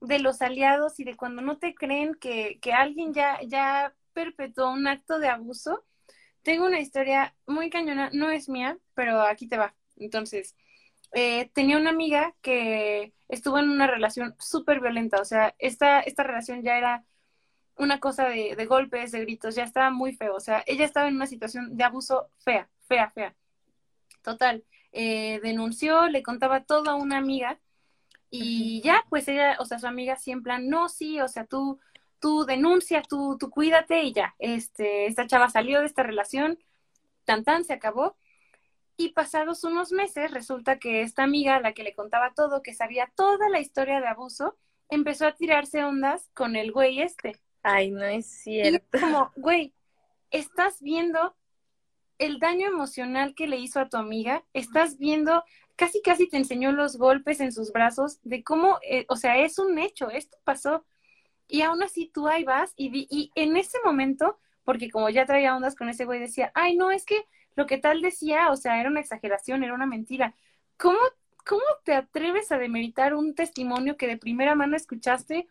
de los aliados y de cuando no te creen que, que alguien ya, ya perpetuó un acto de abuso. Tengo una historia muy cañona, no es mía, pero aquí te va. Entonces, eh, tenía una amiga que estuvo en una relación súper violenta, o sea, esta, esta relación ya era una cosa de, de, golpes, de gritos, ya estaba muy feo, o sea, ella estaba en una situación de abuso fea, fea, fea. Total, eh, denunció, le contaba todo a una amiga y ya, pues ella, o sea, su amiga siempre, no, sí, o sea, tú, tú denuncia, tú, tú cuídate y ya, este, esta chava salió de esta relación, tan tan, se acabó. Y pasados unos meses, resulta que esta amiga, la que le contaba todo, que sabía toda la historia de abuso, empezó a tirarse ondas con el güey este. Ay, no es cierto. Y como, [laughs] güey, estás viendo el daño emocional que le hizo a tu amiga, estás viendo, casi casi te enseñó los golpes en sus brazos de cómo, eh, o sea, es un hecho, esto pasó. Y aún así tú ahí vas y, y en ese momento, porque como ya traía ondas con ese güey, decía, ay, no, es que lo que tal decía, o sea, era una exageración, era una mentira. ¿Cómo, cómo te atreves a demeritar un testimonio que de primera mano escuchaste?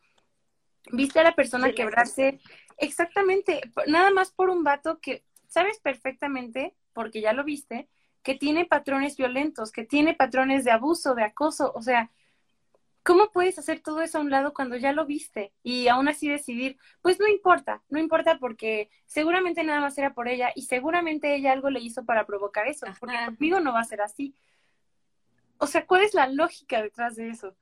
Viste a la persona quebrarse. Exactamente, nada más por un vato que sabes perfectamente, porque ya lo viste, que tiene patrones violentos, que tiene patrones de abuso, de acoso, o sea, ¿cómo puedes hacer todo eso a un lado cuando ya lo viste y aún así decidir, pues no importa, no importa porque seguramente nada más era por ella y seguramente ella algo le hizo para provocar eso, porque conmigo no va a ser así. O sea, ¿cuál es la lógica detrás de eso?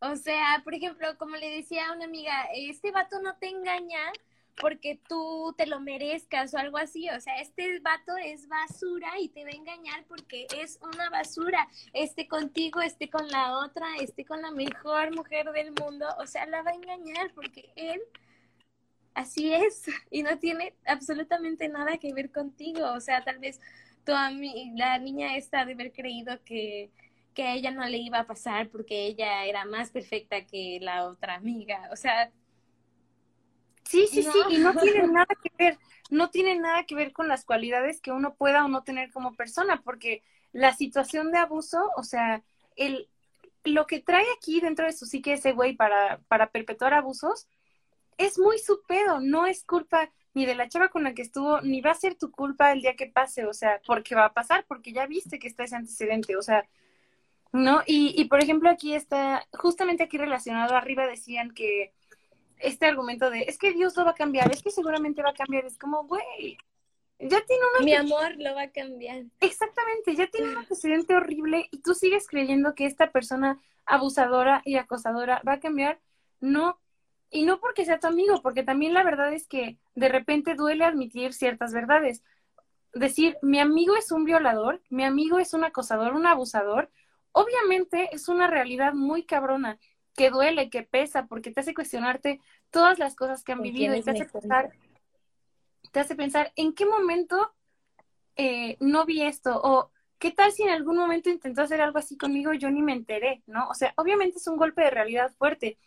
O sea, por ejemplo, como le decía a una amiga, este vato no te engaña porque tú te lo merezcas o algo así. O sea, este vato es basura y te va a engañar porque es una basura. Esté contigo, esté con la otra, esté con la mejor mujer del mundo. O sea, la va a engañar porque él así es [laughs] y no tiene absolutamente nada que ver contigo. O sea, tal vez tu la niña esta de haber creído que que a ella no le iba a pasar porque ella era más perfecta que la otra amiga. O sea, Sí, sí, sí, y no tiene [laughs] nada que ver, no tiene nada que ver con las cualidades que uno pueda o no tener como persona, porque la situación de abuso, o sea, el, lo que trae aquí dentro de su psique ese güey para, para perpetuar abusos, es muy su pedo, no es culpa ni de la chava con la que estuvo, ni va a ser tu culpa el día que pase, o sea, porque va a pasar, porque ya viste que está ese antecedente, o sea, ¿no? Y, y por ejemplo, aquí está, justamente aquí relacionado arriba decían que este argumento de, es que Dios lo va a cambiar, es que seguramente va a cambiar, es como, güey, ya tiene un... Mi amor lo va a cambiar. Exactamente, ya tiene un antecedente horrible y tú sigues creyendo que esta persona abusadora y acosadora va a cambiar. No, y no porque sea tu amigo, porque también la verdad es que de repente duele admitir ciertas verdades. Decir, mi amigo es un violador, mi amigo es un acosador, un abusador, obviamente es una realidad muy cabrona que duele, que pesa, porque te hace cuestionarte todas las cosas que han vivido y te hace pensar, te hace pensar en qué momento eh, no vi esto o qué tal si en algún momento intentó hacer algo así conmigo y yo ni me enteré, ¿no? O sea, obviamente es un golpe de realidad fuerte,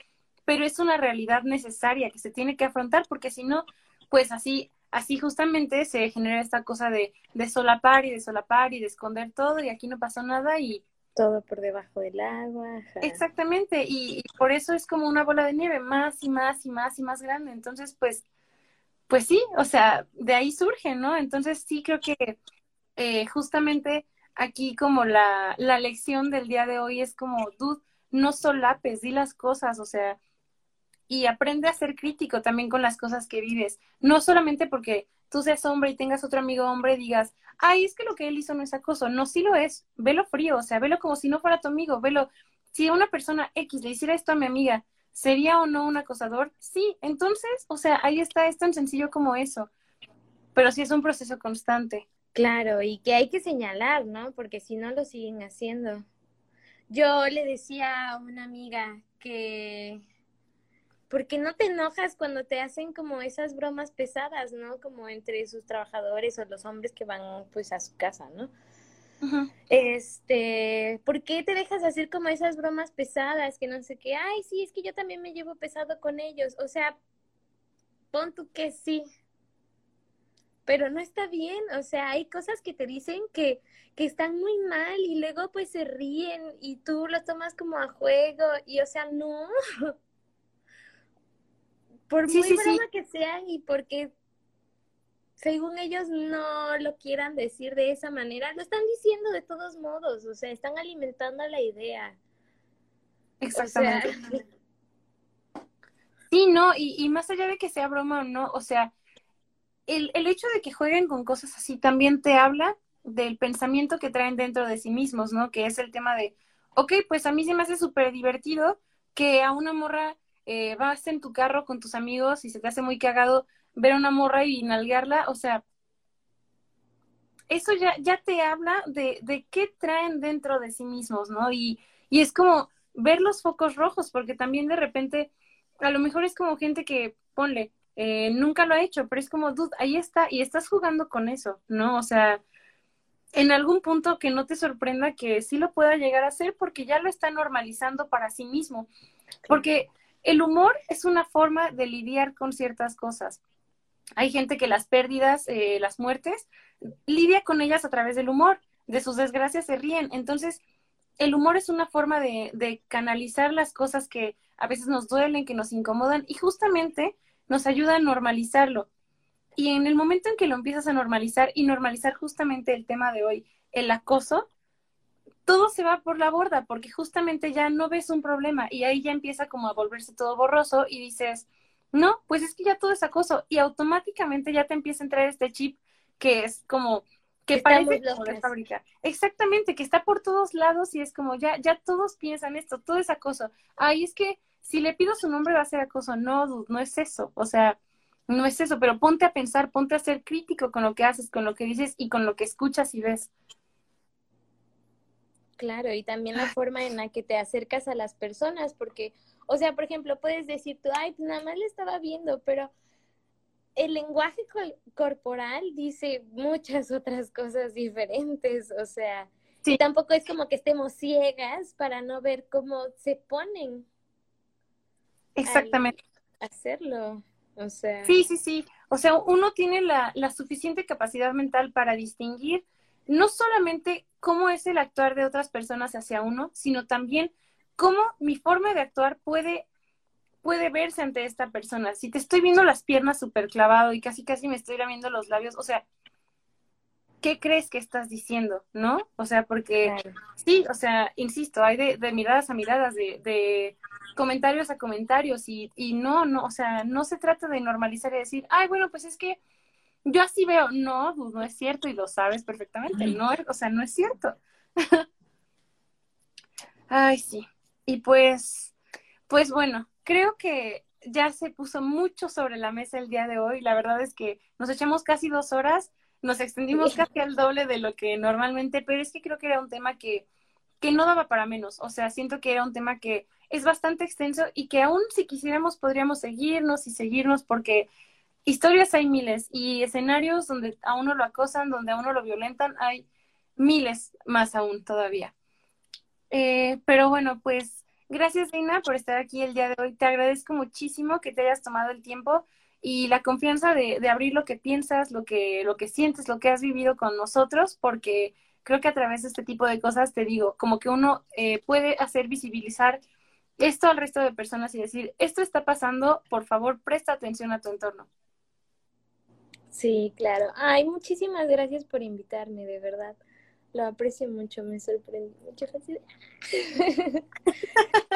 pero es una realidad necesaria que se tiene que afrontar porque si no, pues así, así justamente se genera esta cosa de, de solapar y de solapar y de esconder todo y aquí no pasó nada y todo por debajo del agua. Exactamente, y, por eso es como una bola de nieve, más y más y más y más grande. Entonces, pues, pues sí, o sea, de ahí surge, ¿no? Entonces sí creo que eh, justamente aquí como la, la lección del día de hoy es como, dude, no solapes, di las cosas, o sea, y aprende a ser crítico también con las cosas que vives. No solamente porque tú seas hombre y tengas otro amigo hombre digas, ay, es que lo que él hizo no es acoso. No, sí lo es. Velo frío, o sea, velo como si no fuera tu amigo. Velo, si una persona X le hiciera esto a mi amiga, ¿sería o no un acosador? Sí, entonces, o sea, ahí está, es tan sencillo como eso. Pero sí es un proceso constante. Claro, y que hay que señalar, ¿no? Porque si no lo siguen haciendo. Yo le decía a una amiga que ¿por qué no te enojas cuando te hacen como esas bromas pesadas, ¿no? Como entre sus trabajadores o los hombres que van pues a su casa, ¿no? Este, ¿por qué te dejas hacer como esas bromas pesadas que no sé qué? Ay, sí, es que yo también me llevo pesado con ellos. O sea, pon tú que sí. Pero no está bien, o sea, hay cosas que te dicen que, que están muy mal y luego pues se ríen y tú lo tomas como a juego y o sea, no. [laughs] por muy broma que sean y porque según ellos no lo quieran decir de esa manera, lo están diciendo de todos modos, o sea, están alimentando la idea. Exactamente. [laughs] Sí, no, y, y, más allá de que sea broma o no, o sea, el, el hecho de que jueguen con cosas así también te habla del pensamiento que traen dentro de sí mismos, ¿no? Que es el tema de, ok, pues a mí se me hace súper divertido que a una morra eh, vas en tu carro con tus amigos y se te hace muy cagado ver a una morra y nalguearla, o sea, eso ya, ya te habla de, de qué traen dentro de sí mismos, ¿no? Y, y es como, ver los focos rojos, porque también de repente, a lo mejor es como gente que, ponle, eh, nunca lo ha hecho, pero es como, dude, ahí está, y estás jugando con eso, ¿no? O sea, en algún punto que no te sorprenda que sí lo pueda llegar a hacer porque ya lo está normalizando para sí mismo. Porque el humor es una forma de lidiar con ciertas cosas. Hay gente que las pérdidas, eh, las muertes, lidia con ellas a través del humor. De sus desgracias se ríen. Entonces, el humor es una forma de, de canalizar las cosas que a veces nos duelen, que nos incomodan y justamente nos ayuda a normalizarlo. Y en el momento en que lo empiezas a normalizar y normalizar justamente el tema de hoy, el acoso, todo se va por la borda porque justamente ya no ves un problema y ahí ya empieza como a volverse todo borroso y dices, no, pues es que ya todo es acoso y automáticamente ya te empieza a entrar este chip que es como que parece como de fábrica. Exactamente, que está por todos lados y es como ya ya todos piensan esto, todo es acoso. Ay, es que si le pido su nombre va a ser acoso. No, no es eso. O sea, no es eso, pero ponte a pensar, ponte a ser crítico con lo que haces, con lo que dices y con lo que escuchas y ves. Claro, y también la forma en la que te acercas a las personas, porque, o sea, por ejemplo, puedes decir tú, ay, pues nada más le estaba viendo, pero el lenguaje corporal dice muchas otras cosas diferentes, o sea, y tampoco es como que estemos ciegas para no ver cómo se ponen. Exactamente. Hacerlo. O sea. Sí, sí, sí. O sea, uno tiene la, la suficiente capacidad mental para distinguir no solamente cómo es el actuar de otras personas hacia uno, sino también cómo mi forma de actuar puede, puede verse ante esta persona. Si te estoy viendo las piernas súper clavado y casi casi me estoy lamiendo los labios, o sea, ¿qué crees que estás diciendo? ¿No? O sea, porque sí, o sea, insisto, hay de, de miradas a miradas, de, de comentarios a comentarios y, y no, no, o sea, no se trata de normalizar y decir, ay, bueno, pues es que yo así veo, no, pues no es cierto y lo sabes perfectamente, no, o sea, no es cierto. [laughs] ay, sí. Y pues, pues bueno, creo que ya se puso mucho sobre la mesa el día de hoy. La verdad es que nos echamos casi dos horas, nos extendimos casi al doble de lo que normalmente, pero es que creo que era un tema que, que no daba para menos. O sea, siento que era un tema que es bastante extenso y que aún si quisiéramos podríamos seguirnos y seguirnos porque historias hay miles y escenarios donde a uno lo acosan, donde a uno lo violentan, hay miles más aún todavía. Eh, pero bueno, pues gracias Dina por estar aquí el día de hoy. Te agradezco muchísimo que te hayas tomado el tiempo y la confianza de, de abrir lo que piensas, lo que, lo que sientes, lo que has vivido con nosotros, porque creo que a través de este tipo de cosas, te digo, como que uno eh, puede hacer visibilizar esto al resto de personas y decir, esto está pasando, por favor, presta atención a tu entorno. Sí, claro. Ay, muchísimas gracias por invitarme, de verdad. Lo aprecio mucho, me sorprendí mucho. [laughs]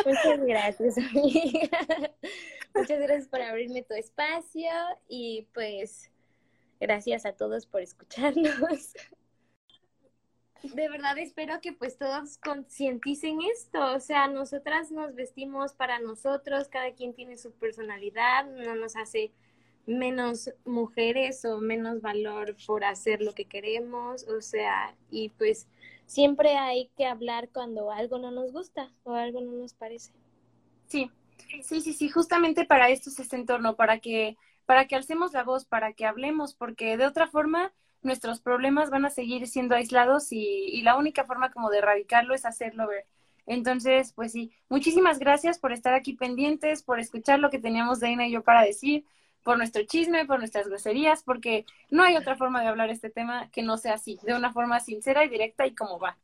Muchas gracias, amiga. Muchas gracias por abrirme tu espacio y pues gracias a todos por escucharnos de verdad espero que pues todos concienticen esto, o sea, nosotras nos vestimos para nosotros, cada quien tiene su personalidad, no nos hace menos mujeres o menos valor por hacer lo que queremos, o sea, y pues siempre hay que hablar cuando algo no nos gusta o algo no nos parece. Sí, sí, sí, sí, justamente para esto es este entorno, para que, para que alcemos la voz, para que hablemos, porque de otra forma nuestros problemas van a seguir siendo aislados y, y, la única forma como de erradicarlo es hacerlo ver. Entonces, pues sí, muchísimas gracias por estar aquí pendientes, por escuchar lo que teníamos Dana y yo para decir, por nuestro chisme, por nuestras groserías, porque no hay otra forma de hablar este tema que no sea así, de una forma sincera y directa y como va.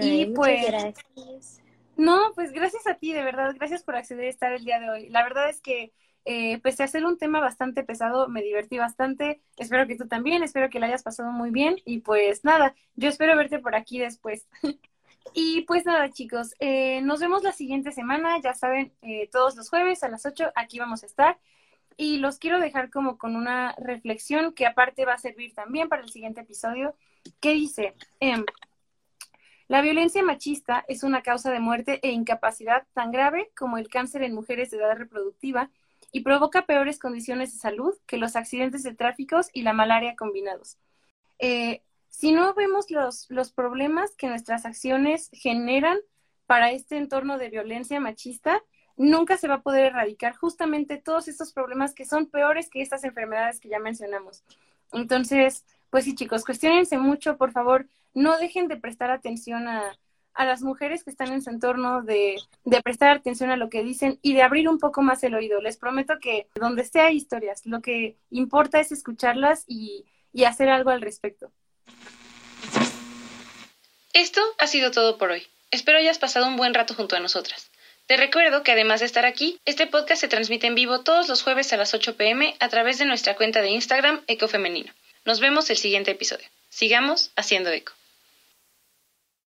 y pues... Gracias. No, pues gracias a ti, de verdad, gracias por acceder a estar el día de hoy. La verdad es que eh, pese a ser un tema bastante pesado, me divertí bastante. Espero que tú también, espero que la hayas pasado muy bien. Y pues nada, yo espero verte por aquí después. [laughs] y pues nada, chicos, eh, nos vemos la siguiente semana. Ya saben, eh, todos los jueves a las 8 aquí vamos a estar. Y los quiero dejar como con una reflexión que aparte va a servir también para el siguiente episodio, que dice, em, la violencia machista es una causa de muerte e incapacidad tan grave como el cáncer en mujeres de edad reproductiva y provoca peores condiciones de salud que los accidentes de tráfico y la malaria combinados. Eh, si no vemos los, problemas que nuestras acciones generan para este entorno de violencia machista, nunca se va a poder erradicar justamente todos estos problemas que son peores que estas enfermedades que ya mencionamos. Entonces, pues sí, chicos, cuestionense mucho, por favor, no dejen de prestar atención a, las mujeres que están en su entorno, de, prestar atención a lo que dicen y de abrir un poco más el oído. Les prometo que donde esté hay historias, lo que importa es escucharlas y hacer algo al respecto. Esto ha sido todo por hoy. Espero hayas pasado un buen rato junto a nosotras. Te recuerdo que además de estar aquí, este podcast se transmite en vivo todos los jueves a las 8 pm a través de nuestra cuenta de Instagram Ecofemenino. Nos vemos el siguiente episodio. Sigamos haciendo eco.